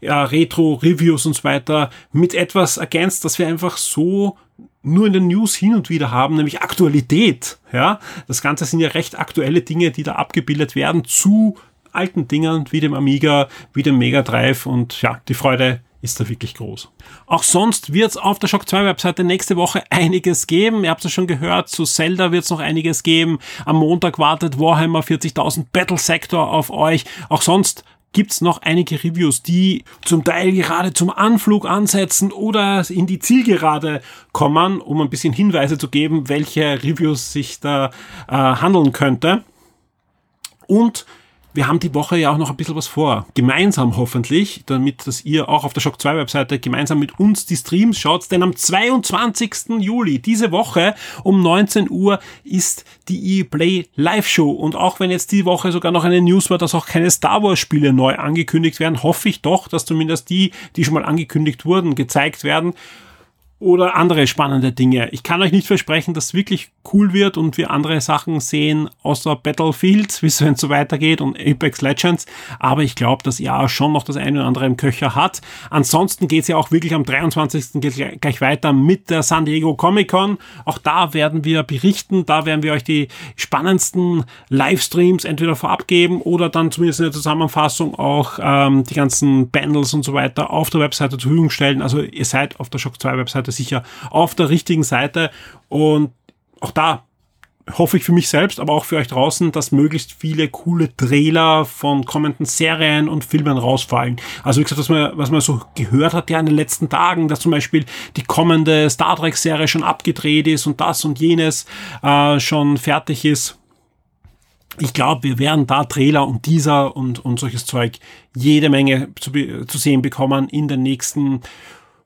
ja, Retro-Reviews und so weiter, mit etwas ergänzt, dass wir einfach so nur in den News hin und wieder haben, nämlich Aktualität. Ja, das Ganze sind ja recht aktuelle Dinge, die da abgebildet werden zu alten Dingern wie dem Amiga, wie dem Mega Drive und ja, die Freude ist da wirklich groß. Auch sonst wird es auf der Shock 2 Webseite nächste Woche <laughs> einiges geben. Ihr habt es schon gehört, zu Zelda wird es noch einiges geben. Am Montag wartet Warhammer 40.000 Battle Sector auf euch. Auch sonst gibt's noch einige Reviews, die zum Teil gerade zum Anflug ansetzen oder in die Zielgerade kommen, um ein bisschen Hinweise zu geben, welche Reviews sich da äh, handeln könnte. Und wir haben die Woche ja auch noch ein bisschen was vor. Gemeinsam hoffentlich, damit dass ihr auch auf der Shock 2 Webseite gemeinsam mit uns die Streams schaut. Denn am 22. Juli, diese Woche um 19 Uhr, ist die E-Play Live Show. Und auch wenn jetzt die Woche sogar noch eine News war, dass auch keine Star Wars Spiele neu angekündigt werden, hoffe ich doch, dass zumindest die, die schon mal angekündigt wurden, gezeigt werden oder andere spannende Dinge. Ich kann euch nicht versprechen, dass es wirklich cool wird und wir andere Sachen sehen außer Battlefield, <laughs> wie es so weitergeht und Apex Legends, aber ich glaube, dass ja schon noch das eine oder andere im Köcher hat. Ansonsten geht es ja auch wirklich am 23. gleich weiter mit der San Diego Comic Con. Auch da werden wir berichten, da werden wir euch die spannendsten Livestreams entweder vorab geben oder dann zumindest in der Zusammenfassung auch ähm, die ganzen Bundles und so weiter auf der Webseite zur Verfügung stellen. Also ihr seid auf der Shock 2 Webseite Seite sicher auf der richtigen Seite. Und auch da hoffe ich für mich selbst, aber auch für euch draußen, dass möglichst viele coole Trailer von kommenden Serien und Filmen rausfallen. Also wie gesagt, was man, was man so gehört hat ja in den letzten Tagen, dass zum Beispiel die kommende Star Trek Serie schon abgedreht ist und das und jenes äh, schon fertig ist. Ich glaube, wir werden da Trailer und dieser und, und solches Zeug jede Menge zu, zu sehen bekommen in den nächsten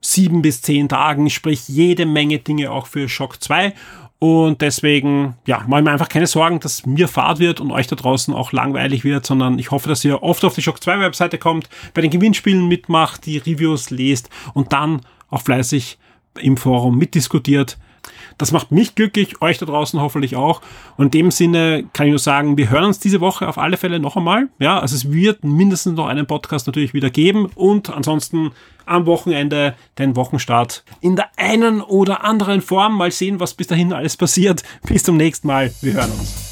sieben bis zehn Tagen, sprich jede Menge Dinge auch für Shock 2. Und deswegen, ja, mache ich mir einfach keine Sorgen, dass mir Fahrt wird und euch da draußen auch langweilig wird, sondern ich hoffe, dass ihr oft auf die Shock 2 Webseite kommt, bei den Gewinnspielen mitmacht, die Reviews lest und dann auch fleißig im Forum mitdiskutiert. Das macht mich glücklich, euch da draußen hoffentlich auch. Und in dem Sinne kann ich nur sagen, wir hören uns diese Woche auf alle Fälle noch einmal. Ja, also es wird mindestens noch einen Podcast natürlich wieder geben und ansonsten am Wochenende den Wochenstart in der einen oder anderen Form. Mal sehen, was bis dahin alles passiert. Bis zum nächsten Mal. Wir hören uns.